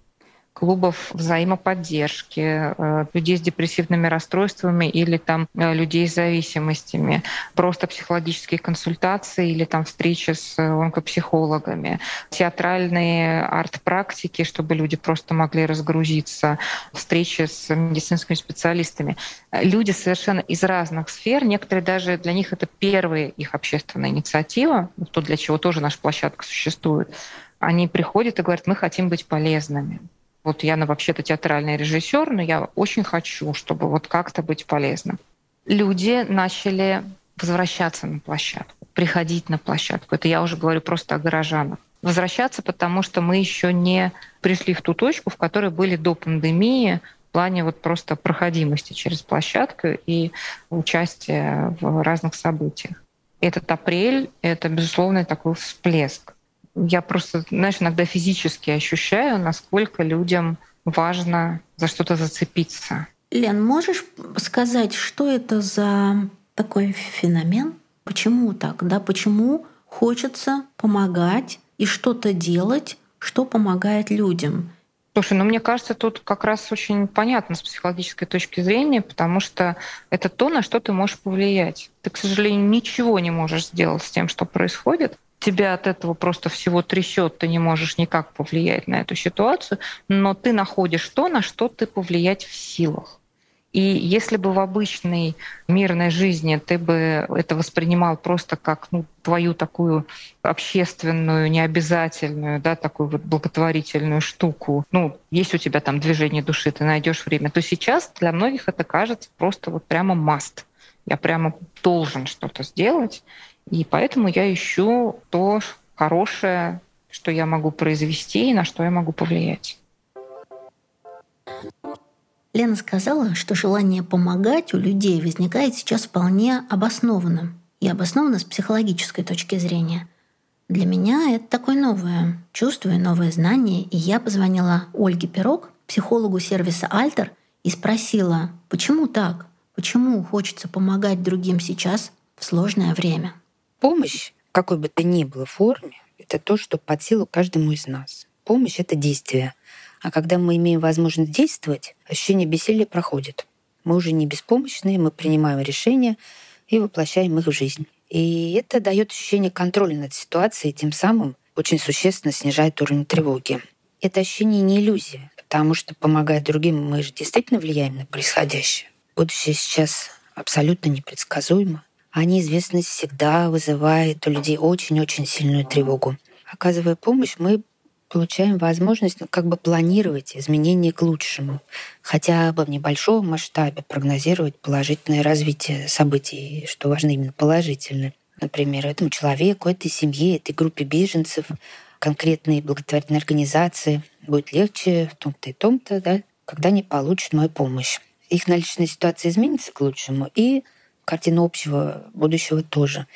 клубов взаимоподдержки, э, людей с депрессивными расстройствами или там э, людей с зависимостями, просто психологические консультации или там встречи с онкопсихологами, театральные арт-практики, чтобы люди просто могли разгрузиться, встречи с медицинскими специалистами. Люди совершенно из разных сфер, некоторые даже для них это первая их общественная инициатива, то, для чего тоже наша площадка существует. Они приходят и говорят, мы хотим быть полезными. Вот я вообще-то театральный режиссер, но я очень хочу, чтобы вот как-то быть полезным. Люди начали возвращаться на площадку, приходить на площадку. Это я уже говорю просто о горожанах. Возвращаться, потому что мы еще не пришли в ту точку, в которой были до пандемии в плане вот просто проходимости через площадку и участия в разных событиях. Этот апрель — это, безусловно, такой всплеск я просто, знаешь, иногда физически ощущаю, насколько людям важно за что-то зацепиться. Лен, можешь сказать, что это за такой феномен? Почему так? Да? Почему хочется помогать и что-то делать, что помогает людям? Слушай, ну мне кажется, тут как раз очень понятно с психологической точки зрения, потому что это то, на что ты можешь повлиять. Ты, к сожалению, ничего не можешь сделать с тем, что происходит, тебя от этого просто всего трясет, ты не можешь никак повлиять на эту ситуацию, но ты находишь то, на что ты повлиять в силах. И если бы в обычной мирной жизни ты бы это воспринимал просто как ну, твою такую общественную, необязательную, да, такую вот благотворительную штуку, ну, есть у тебя там движение души, ты найдешь время, то сейчас для многих это кажется просто вот прямо маст. Я прямо должен что-то сделать. И поэтому я ищу то хорошее, что я могу произвести и на что я могу повлиять. Лена сказала, что желание помогать у людей возникает сейчас вполне обоснованным. И обоснованно с психологической точки зрения. Для меня это такое новое чувство и новое знание. И я позвонила Ольге Пирог, психологу сервиса «Альтер», и спросила, почему так? Почему хочется помогать другим сейчас в сложное время? Помощь, какой бы то ни было форме, это то, что под силу каждому из нас. Помощь — это действие. А когда мы имеем возможность действовать, ощущение бессилия проходит. Мы уже не беспомощные, мы принимаем решения и воплощаем их в жизнь. И это дает ощущение контроля над ситуацией, тем самым очень существенно снижает уровень тревоги. Это ощущение не иллюзия, потому что, помогая другим, мы же действительно влияем на происходящее. Будущее сейчас абсолютно непредсказуемо а неизвестность всегда вызывает у людей очень-очень сильную тревогу. Оказывая помощь, мы получаем возможность ну, как бы планировать изменения к лучшему, хотя бы в небольшом масштабе прогнозировать положительное развитие событий, что важно именно положительное. Например, этому человеку, этой семье, этой группе беженцев конкретные благотворительные организации, будет легче в том-то и том-то, да, когда они получат мою помощь. Их наличная ситуация изменится к лучшему, и картина общего будущего тоже.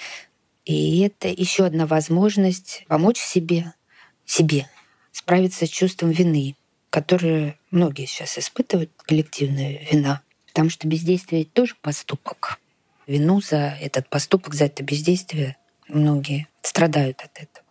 И это еще одна возможность помочь себе, себе справиться с чувством вины, которое многие сейчас испытывают, коллективная вина. Потому что бездействие тоже поступок. Вину за этот поступок, за это бездействие многие страдают от этого.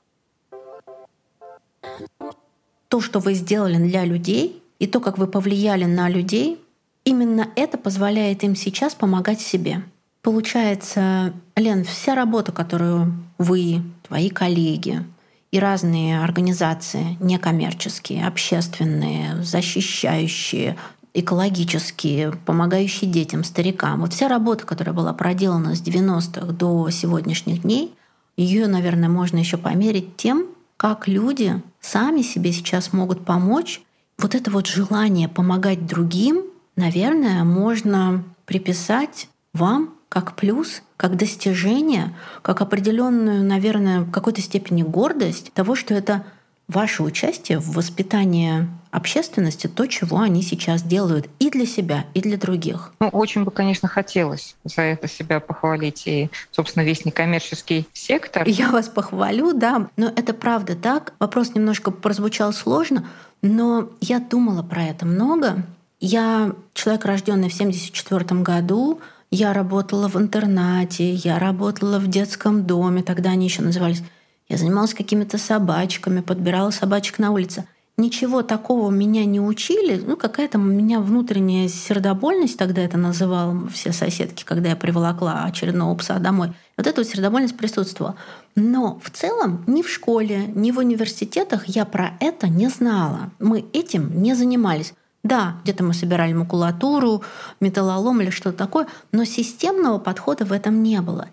То, что вы сделали для людей, и то, как вы повлияли на людей, именно это позволяет им сейчас помогать себе. Получается, Лен, вся работа, которую вы, твои коллеги и разные организации некоммерческие, общественные, защищающие, экологические, помогающие детям, старикам, вот вся работа, которая была проделана с 90-х до сегодняшних дней, ее, наверное, можно еще померить тем, как люди сами себе сейчас могут помочь. Вот это вот желание помогать другим, наверное, можно приписать вам как плюс, как достижение, как определенную, наверное, в какой-то степени гордость того, что это ваше участие в воспитании общественности, то, чего они сейчас делают и для себя, и для других. Ну, очень бы, конечно, хотелось за это себя похвалить и, собственно, весь некоммерческий сектор. Я вас похвалю, да, но это правда так. Вопрос немножко прозвучал сложно, но я думала про это много. Я человек, рожденный в 1974 году, я работала в интернате, я работала в детском доме, тогда они еще назывались я занималась какими-то собачками, подбирала собачек на улице. Ничего такого меня не учили. Ну, какая-то у меня внутренняя сердобольность, тогда это называла все соседки, когда я приволокла очередного пса домой. Вот эта вот сердобольность присутствовала. Но в целом ни в школе, ни в университетах я про это не знала. Мы этим не занимались. Да, где-то мы собирали макулатуру, металлолом или что-то такое, но системного подхода в этом не было.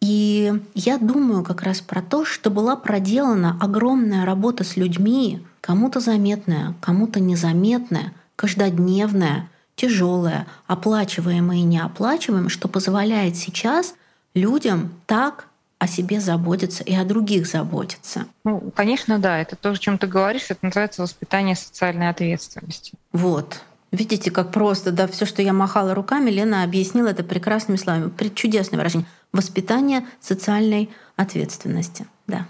И я думаю как раз про то, что была проделана огромная работа с людьми, кому-то заметная, кому-то незаметная, каждодневная, тяжелая, оплачиваемая и неоплачиваемая, что позволяет сейчас людям так о себе заботиться и о других заботиться. Ну, конечно, да. Это то, о чем ты говоришь, это называется воспитание социальной ответственности. Вот. Видите, как просто, да, все, что я махала руками, Лена объяснила это прекрасными словами. Чудесное выражение. Воспитание социальной ответственности. Да.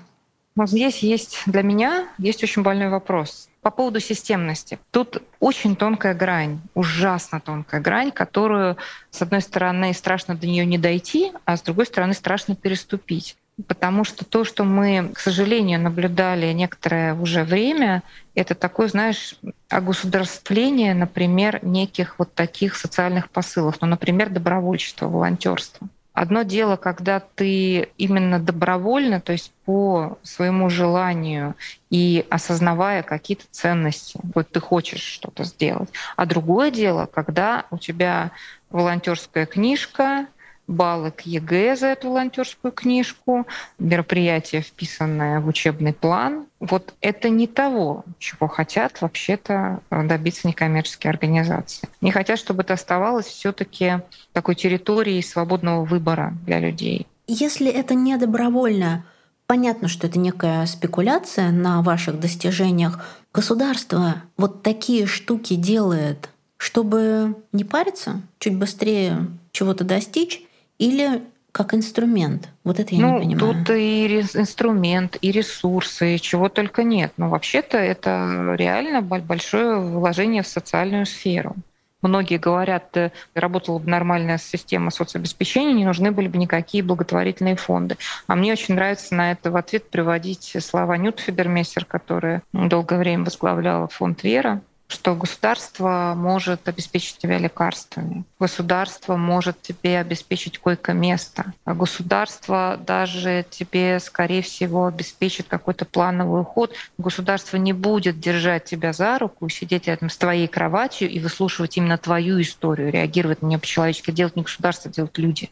Но здесь есть для меня есть очень больной вопрос по поводу системности. Тут очень тонкая грань, ужасно тонкая грань, которую, с одной стороны, страшно до нее не дойти, а с другой стороны, страшно переступить. Потому что то, что мы, к сожалению, наблюдали некоторое уже время, это такое, знаешь, огосударствление, например, неких вот таких социальных посылов, ну, например, добровольчество, волонтерство. Одно дело, когда ты именно добровольно, то есть по своему желанию и осознавая какие-то ценности, вот ты хочешь что-то сделать. А другое дело, когда у тебя волонтерская книжка, баллы к ЕГЭ за эту волонтерскую книжку, мероприятие, вписанное в учебный план. Вот это не того, чего хотят вообще-то добиться некоммерческие организации. Не хотят, чтобы это оставалось все-таки такой территорией свободного выбора для людей. Если это не добровольно, понятно, что это некая спекуляция на ваших достижениях. Государство вот такие штуки делает, чтобы не париться, чуть быстрее чего-то достичь, или как инструмент? Вот это я ну, не понимаю. Тут и инструмент, и ресурсы, и чего только нет. Но вообще-то это реально большое вложение в социальную сферу. Многие говорят, э, работала бы нормальная система соцобеспечения, не нужны были бы никакие благотворительные фонды. А мне очень нравится на это в ответ приводить слова Нют Фибермессер, которая долгое время возглавляла фонд «Вера», что государство может обеспечить тебя лекарствами, государство может тебе обеспечить койко-место, а государство даже тебе, скорее всего, обеспечит какой-то плановый уход. Государство не будет держать тебя за руку, сидеть рядом с твоей кроватью и выслушивать именно твою историю, реагировать на нее по-человечески. Делать не государство, делать люди.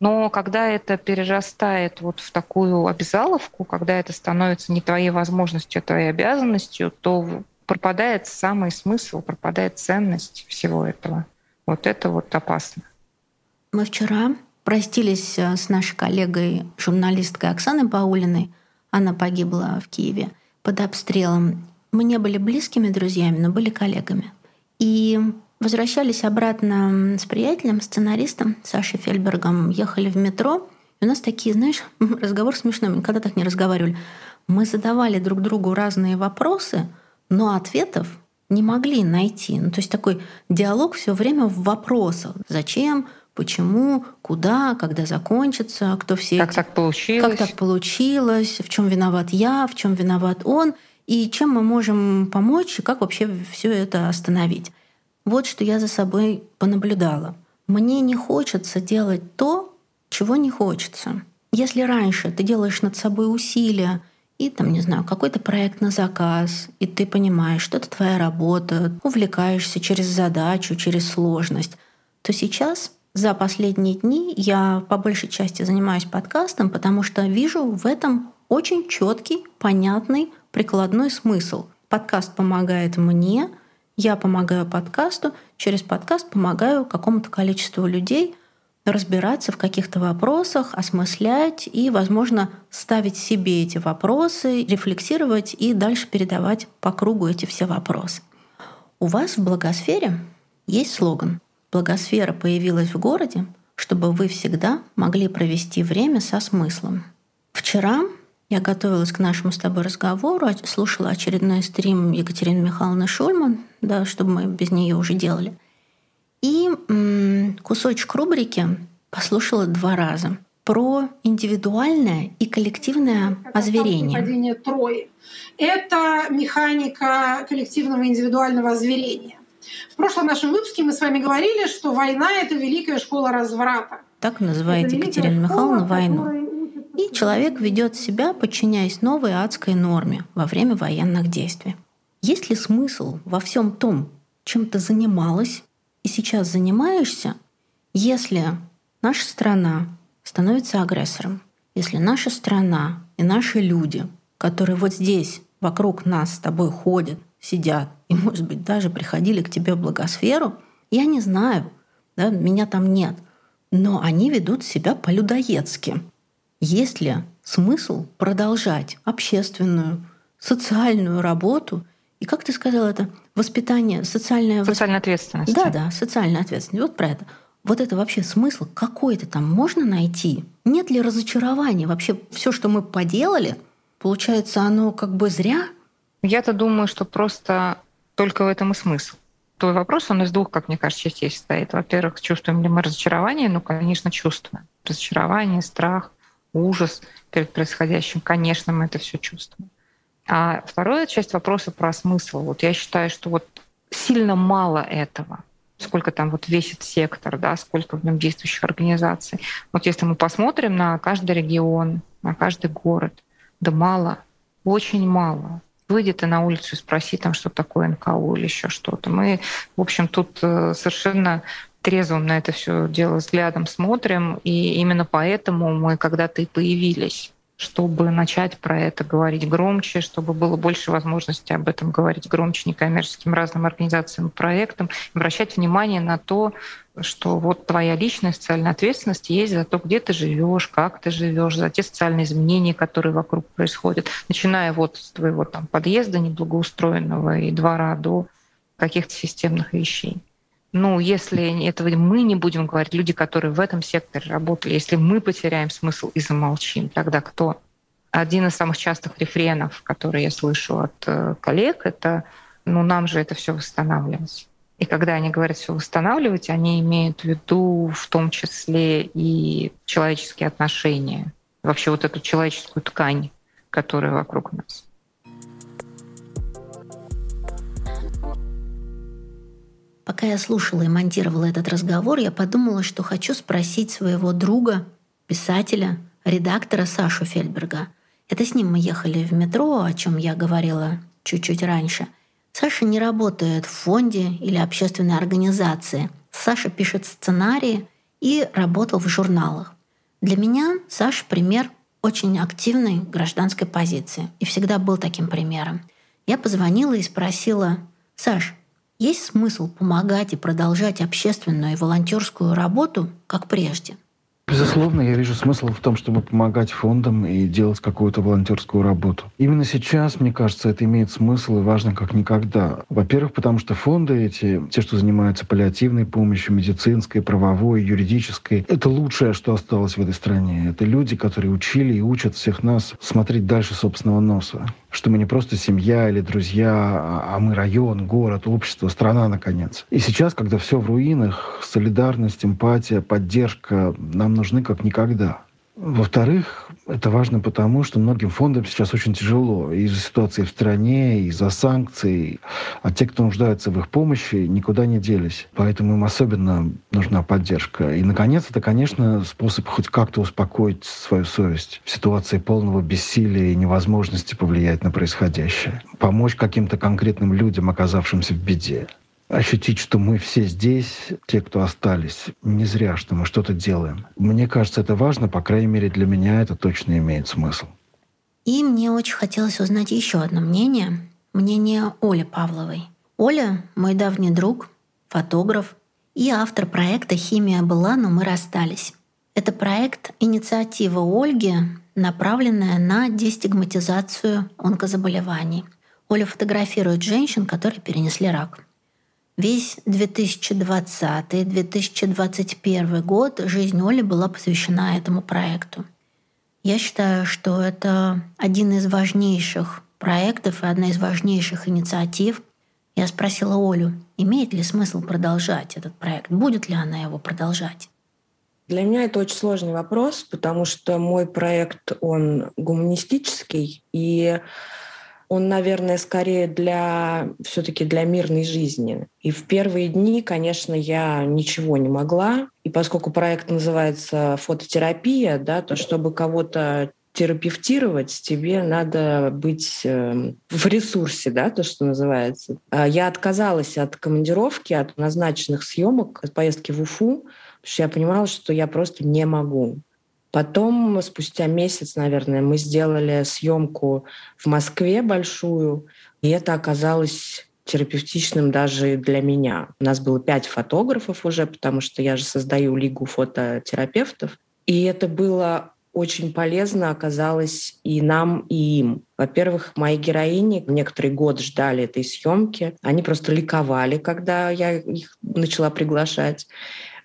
Но когда это перерастает вот в такую обязаловку, когда это становится не твоей возможностью, а твоей обязанностью, то пропадает самый смысл, пропадает ценность всего этого. Вот это вот опасно. Мы вчера простились э, с нашей коллегой, журналисткой Оксаной Паулиной. Она погибла в Киеве. под обстрелом. Мы не были близкими друзьями, но были коллегами. И возвращались обратно с приятелем, сценаристом Сашей Фельбергом, ехали в метро. И у нас такие, знаешь, [LAUGHS] разговор смешной. Мы никогда так не разговаривали. Мы задавали друг другу разные вопросы, но ответов не могли найти. Ну, то есть такой диалог все время в вопросах. Зачем, почему, куда, когда закончится, кто все как эти... так получилось, как так получилось, в чем виноват я, в чем виноват он, и чем мы можем помочь, и как вообще все это остановить. Вот что я за собой понаблюдала. Мне не хочется делать то, чего не хочется. Если раньше ты делаешь над собой усилия, и там, не знаю, какой-то проект на заказ, и ты понимаешь, что это твоя работа, увлекаешься через задачу, через сложность, то сейчас за последние дни я по большей части занимаюсь подкастом, потому что вижу в этом очень четкий, понятный, прикладной смысл. Подкаст помогает мне, я помогаю подкасту, через подкаст помогаю какому-то количеству людей — разбираться в каких-то вопросах, осмыслять и, возможно, ставить себе эти вопросы, рефлексировать и дальше передавать по кругу эти все вопросы. У вас в благосфере есть слоган «Благосфера появилась в городе, чтобы вы всегда могли провести время со смыслом». Вчера я готовилась к нашему с тобой разговору, слушала очередной стрим Екатерины Михайловны Шульман, да, чтобы мы без нее уже делали – и кусочек рубрики послушала два раза про индивидуальное и коллективное озверение. Падение Трои. Это механика коллективного индивидуального озверения. В прошлом нашем выпуске мы с вами говорили, что война — это великая школа разврата. Так называет Екатерина Михайловна войну. И человек ведет себя, подчиняясь новой адской норме во время военных действий. Есть ли смысл во всем том, чем ты занималась, сейчас занимаешься, если наша страна становится агрессором, если наша страна и наши люди, которые вот здесь вокруг нас с тобой ходят, сидят и, может быть, даже приходили к тебе в благосферу, я не знаю, да, меня там нет, но они ведут себя по-людоедски. Есть ли смысл продолжать общественную, социальную работу – и как ты сказала это? Воспитание, социальная... Социальная ответственность. Да, да, социальная ответственность. Вот про это. Вот это вообще смысл какой-то там можно найти? Нет ли разочарования? Вообще все, что мы поделали, получается, оно как бы зря? Я-то думаю, что просто только в этом и смысл. Твой вопрос, он из двух, как мне кажется, частей состоит. Во-первых, чувствуем ли мы разочарование? Ну, конечно, чувствуем. Разочарование, страх, ужас перед происходящим. Конечно, мы это все чувствуем. А вторая часть вопроса про смысл. Вот я считаю, что вот сильно мало этого сколько там вот весит сектор, да, сколько в нем действующих организаций. Вот если мы посмотрим на каждый регион, на каждый город, да мало, очень мало. Выйди ты на улицу и спроси там, что такое НКО или еще что-то. Мы, в общем, тут э, совершенно трезвым на это все дело взглядом смотрим, и именно поэтому мы когда-то и появились чтобы начать про это говорить громче, чтобы было больше возможности об этом говорить громче некоммерческим разным организациям проектам, обращать внимание на то, что вот твоя личная социальная ответственность есть за то, где ты живешь, как ты живешь, за те социальные изменения, которые вокруг происходят, начиная вот с твоего там подъезда неблагоустроенного и двора до каких-то системных вещей. Ну, если этого мы не будем говорить, люди, которые в этом секторе работали, если мы потеряем смысл и замолчим, тогда кто? Один из самых частых рефренов, который я слышу от э, коллег, это ну, нам же это все восстанавливать. И когда они говорят все восстанавливать, они имеют в виду в том числе и человеческие отношения, вообще вот эту человеческую ткань, которая вокруг нас. Пока я слушала и монтировала этот разговор, я подумала, что хочу спросить своего друга, писателя, редактора Сашу Фельберга. Это с ним мы ехали в метро, о чем я говорила чуть-чуть раньше. Саша не работает в фонде или общественной организации. Саша пишет сценарии и работал в журналах. Для меня Саша пример очень активной гражданской позиции и всегда был таким примером. Я позвонила и спросила, «Саш, есть смысл помогать и продолжать общественную и волонтерскую работу, как прежде? Безусловно, я вижу смысл в том, чтобы помогать фондам и делать какую-то волонтерскую работу. Именно сейчас, мне кажется, это имеет смысл и важно как никогда. Во-первых, потому что фонды эти, те, что занимаются паллиативной помощью, медицинской, правовой, юридической, это лучшее, что осталось в этой стране. Это люди, которые учили и учат всех нас смотреть дальше собственного носа что мы не просто семья или друзья, а, а мы район, город, общество, страна, наконец. И сейчас, когда все в руинах, солидарность, эмпатия, поддержка нам нужны как никогда. Во-вторых, это важно потому, что многим фондам сейчас очень тяжело из-за ситуации в стране, из-за санкций. А те, кто нуждается в их помощи, никуда не делись. Поэтому им особенно нужна поддержка. И, наконец, это, конечно, способ хоть как-то успокоить свою совесть в ситуации полного бессилия и невозможности повлиять на происходящее. Помочь каким-то конкретным людям, оказавшимся в беде ощутить, что мы все здесь, те, кто остались, не зря, что мы что-то делаем. Мне кажется, это важно, по крайней мере, для меня это точно имеет смысл. И мне очень хотелось узнать еще одно мнение. Мнение Оли Павловой. Оля — мой давний друг, фотограф и автор проекта «Химия была, но мы расстались». Это проект инициатива Ольги, направленная на дестигматизацию онкозаболеваний. Оля фотографирует женщин, которые перенесли рак. Весь 2020-2021 год жизнь Оли была посвящена этому проекту. Я считаю, что это один из важнейших проектов и одна из важнейших инициатив. Я спросила Олю, имеет ли смысл продолжать этот проект, будет ли она его продолжать. Для меня это очень сложный вопрос, потому что мой проект, он гуманистический, и он, наверное, скорее для все-таки для мирной жизни. И в первые дни, конечно, я ничего не могла. И поскольку проект называется фототерапия, да, то чтобы кого-то терапевтировать, тебе надо быть э, в ресурсе, да, то, что называется. А я отказалась от командировки, от назначенных съемок, от поездки в Уфу, потому что я понимала, что я просто не могу. Потом, спустя месяц, наверное, мы сделали съемку в Москве большую, и это оказалось терапевтичным даже для меня. У нас было пять фотографов уже, потому что я же создаю лигу фототерапевтов. И это было очень полезно оказалось и нам, и им. Во-первых, мои героини некоторый год ждали этой съемки. Они просто ликовали, когда я их начала приглашать.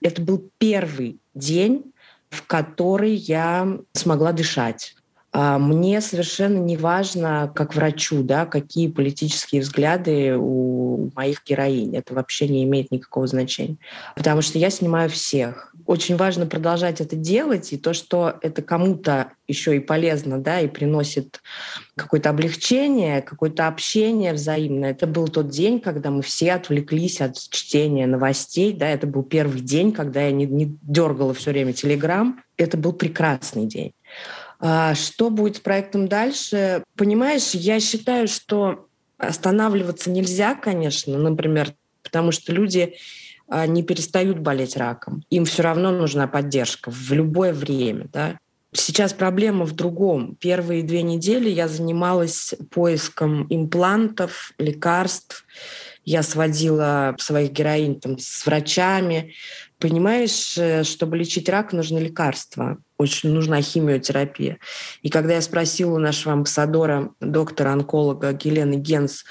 Это был первый день, в которой я смогла дышать. А мне совершенно не важно, как врачу, да, какие политические взгляды у моих героинь. Это вообще не имеет никакого значения. Потому что я снимаю всех. Очень важно продолжать это делать, и то, что это кому-то еще и полезно, да, и приносит какое-то облегчение, какое-то общение взаимное. Это был тот день, когда мы все отвлеклись от чтения новостей, да, это был первый день, когда я не, не дергала все время телеграм. Это был прекрасный день. А что будет с проектом дальше? Понимаешь, я считаю, что останавливаться нельзя, конечно, например, потому что люди а, не перестают болеть раком. Им все равно нужна поддержка в любое время. Да? Сейчас проблема в другом. Первые две недели я занималась поиском имплантов, лекарств. Я сводила своих героинь там, с врачами. Понимаешь, э, чтобы лечить рак, нужны лекарства очень нужна химиотерапия. И когда я спросила у нашего амбассадора, доктора-онколога Гелены Генс,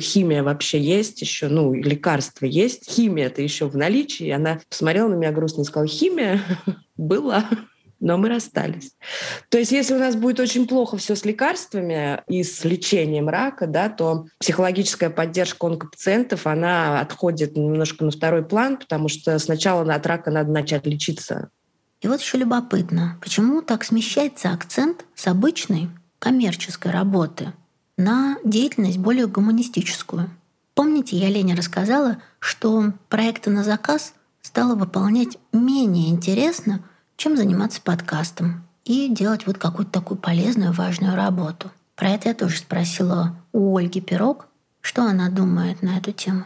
химия вообще есть еще, ну, лекарства есть, химия это еще в наличии, она посмотрела на меня грустно и сказала, химия [LAUGHS] была, но мы расстались. То есть если у нас будет очень плохо все с лекарствами и с лечением рака, да, то психологическая поддержка онкопациентов, она отходит немножко на второй план, потому что сначала от рака надо начать лечиться и вот еще любопытно, почему так смещается акцент с обычной коммерческой работы на деятельность более гуманистическую. Помните, я Лене рассказала, что проекты на заказ стало выполнять менее интересно, чем заниматься подкастом и делать вот какую-то такую полезную, важную работу. Про это я тоже спросила у Ольги Пирог, что она думает на эту тему.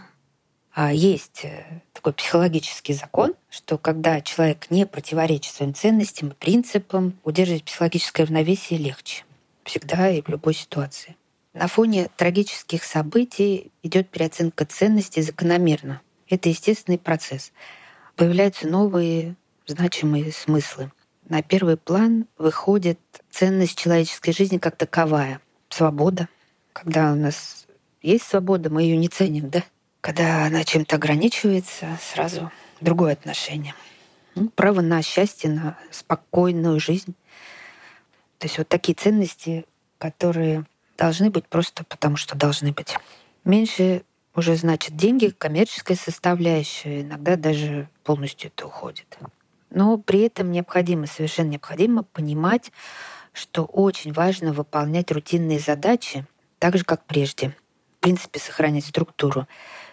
А есть э, такой психологический закон, что когда человек не противоречит своим ценностям и принципам, удерживать психологическое равновесие легче. Всегда и в любой ситуации. На фоне трагических событий идет переоценка ценностей закономерно. Это естественный процесс. Появляются новые значимые смыслы. на первый план выходит ценность человеческой жизни как таковая. Свобода. Когда у нас есть свобода, мы ее не ценим, да? Когда она чем-то ограничивается, сразу другое отношение. Ну, право на счастье, на спокойную жизнь. То есть вот такие ценности, которые должны быть просто потому, что должны быть. Меньше уже значит деньги, коммерческая составляющая, иногда даже полностью это уходит. Но при этом необходимо, совершенно необходимо понимать, что очень важно выполнять рутинные задачи так же, как прежде. В принципе, сохранять структуру.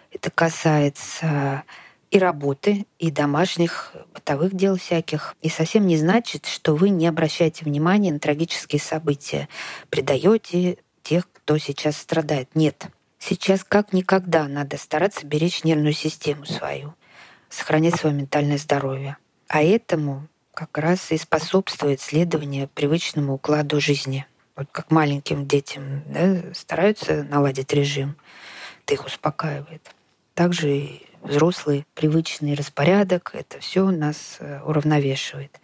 Это касается и работы, и домашних, бытовых дел всяких. И совсем не значит, что вы не обращаете внимания на трагические события, предаете тех, кто сейчас страдает. Нет. Сейчас как никогда надо стараться беречь нервную систему свою, сохранять свое ментальное здоровье. А этому как раз и способствует следование привычному укладу жизни. Вот как маленьким детям да, стараются наладить режим, это их успокаивает. Также и взрослый привычный распорядок, это все нас э, уравновешивает,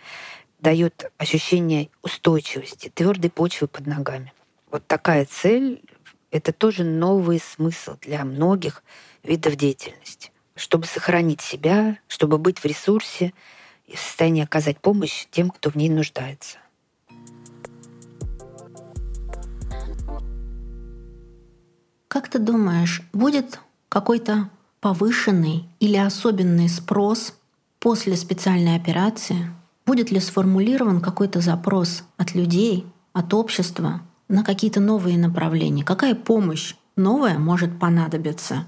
дает ощущение устойчивости, твердой почвы под ногами. Вот такая цель это тоже новый смысл для многих видов деятельности. Чтобы сохранить себя, чтобы быть в ресурсе и в состоянии оказать помощь тем, кто в ней нуждается. Как ты думаешь, будет какой-то повышенный или особенный спрос после специальной операции? Будет ли сформулирован какой-то запрос от людей, от общества на какие-то новые направления? Какая помощь новая может понадобиться?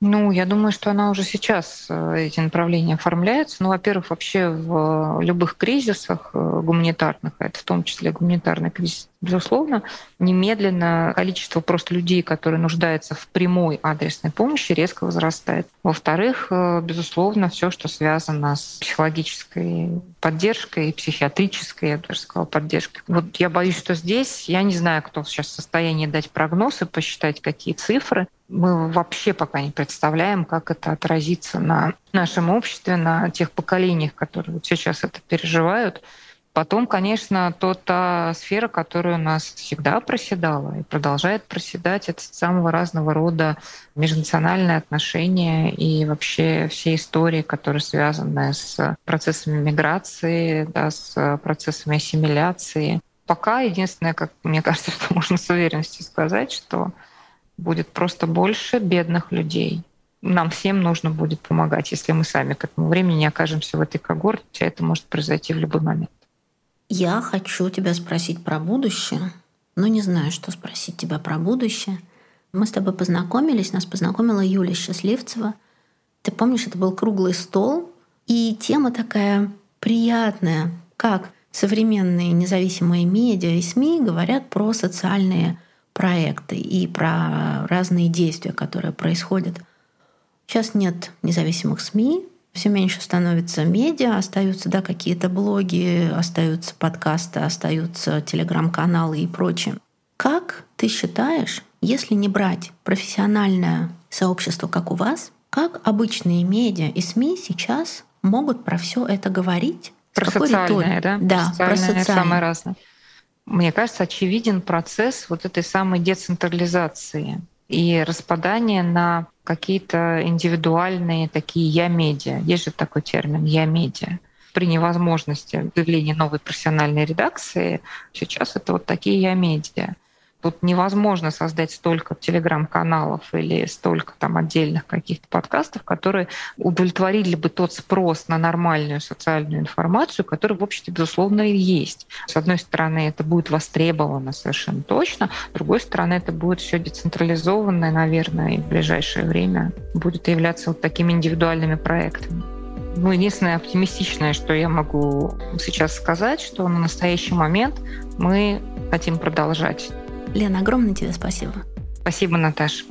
Ну, я думаю, что она уже сейчас, э, эти направления оформляются. Ну, во-первых, вообще в любых кризисах э, гуманитарных, а это в том числе гуманитарный кризис, безусловно, немедленно количество просто людей, которые нуждаются в прямой адресной помощи, резко возрастает. Во-вторых, э, безусловно, все, что связано с психологической поддержкой, психиатрической, я бы даже сказала, поддержкой. Вот я боюсь, что здесь, я не знаю, кто сейчас в состоянии дать прогноз и посчитать, какие цифры. Мы вообще пока не представляем, как это отразится на нашем обществе, на тех поколениях, которые вот сейчас это переживают. Потом, конечно, то та сфера, которая у нас всегда проседала и продолжает проседать, это самого разного рода межнациональные отношения и вообще все истории, которые связаны с процессами миграции, да, с процессами ассимиляции. Пока единственное, как мне кажется, [LAUGHS] что можно с уверенностью сказать, что будет просто больше бедных людей. Нам всем нужно будет помогать, если мы сами к этому времени не окажемся в этой когорте, это может произойти в любой момент. Я хочу тебя спросить про будущее, но не знаю, что спросить тебя про будущее. Мы с тобой познакомились, нас познакомила Юлия Счастливцева. Ты помнишь, это был круглый стол, и тема такая приятная, как современные независимые медиа и СМИ говорят про социальные проекты и про разные действия, которые происходят. Сейчас нет независимых СМИ, все меньше становится медиа, остаются да, какие-то блоги, остаются подкасты, остаются телеграм-каналы и прочее. Как ты считаешь, если не брать профессиональное сообщество, как у вас, как обычные медиа и СМИ сейчас могут про все это говорить? Про социальное, да? Да, про социальное. Самое разное. Мне кажется, очевиден процесс вот этой самой децентрализации и распадания на какие-то индивидуальные такие «я-медиа». Есть же такой термин «я-медиа». При невозможности появления новой профессиональной редакции сейчас это вот такие «я-медиа». Тут невозможно создать столько телеграм-каналов или столько там отдельных каких-то подкастов, которые удовлетворили бы тот спрос на нормальную социальную информацию, который в обществе, безусловно, и есть. С одной стороны, это будет востребовано совершенно точно, с другой стороны, это будет все децентрализованное, наверное, и в ближайшее время будет являться вот такими индивидуальными проектами. Ну, единственное оптимистичное, что я могу сейчас сказать, что на настоящий момент мы хотим продолжать Лена, огромное тебе спасибо. Спасибо, Наташа.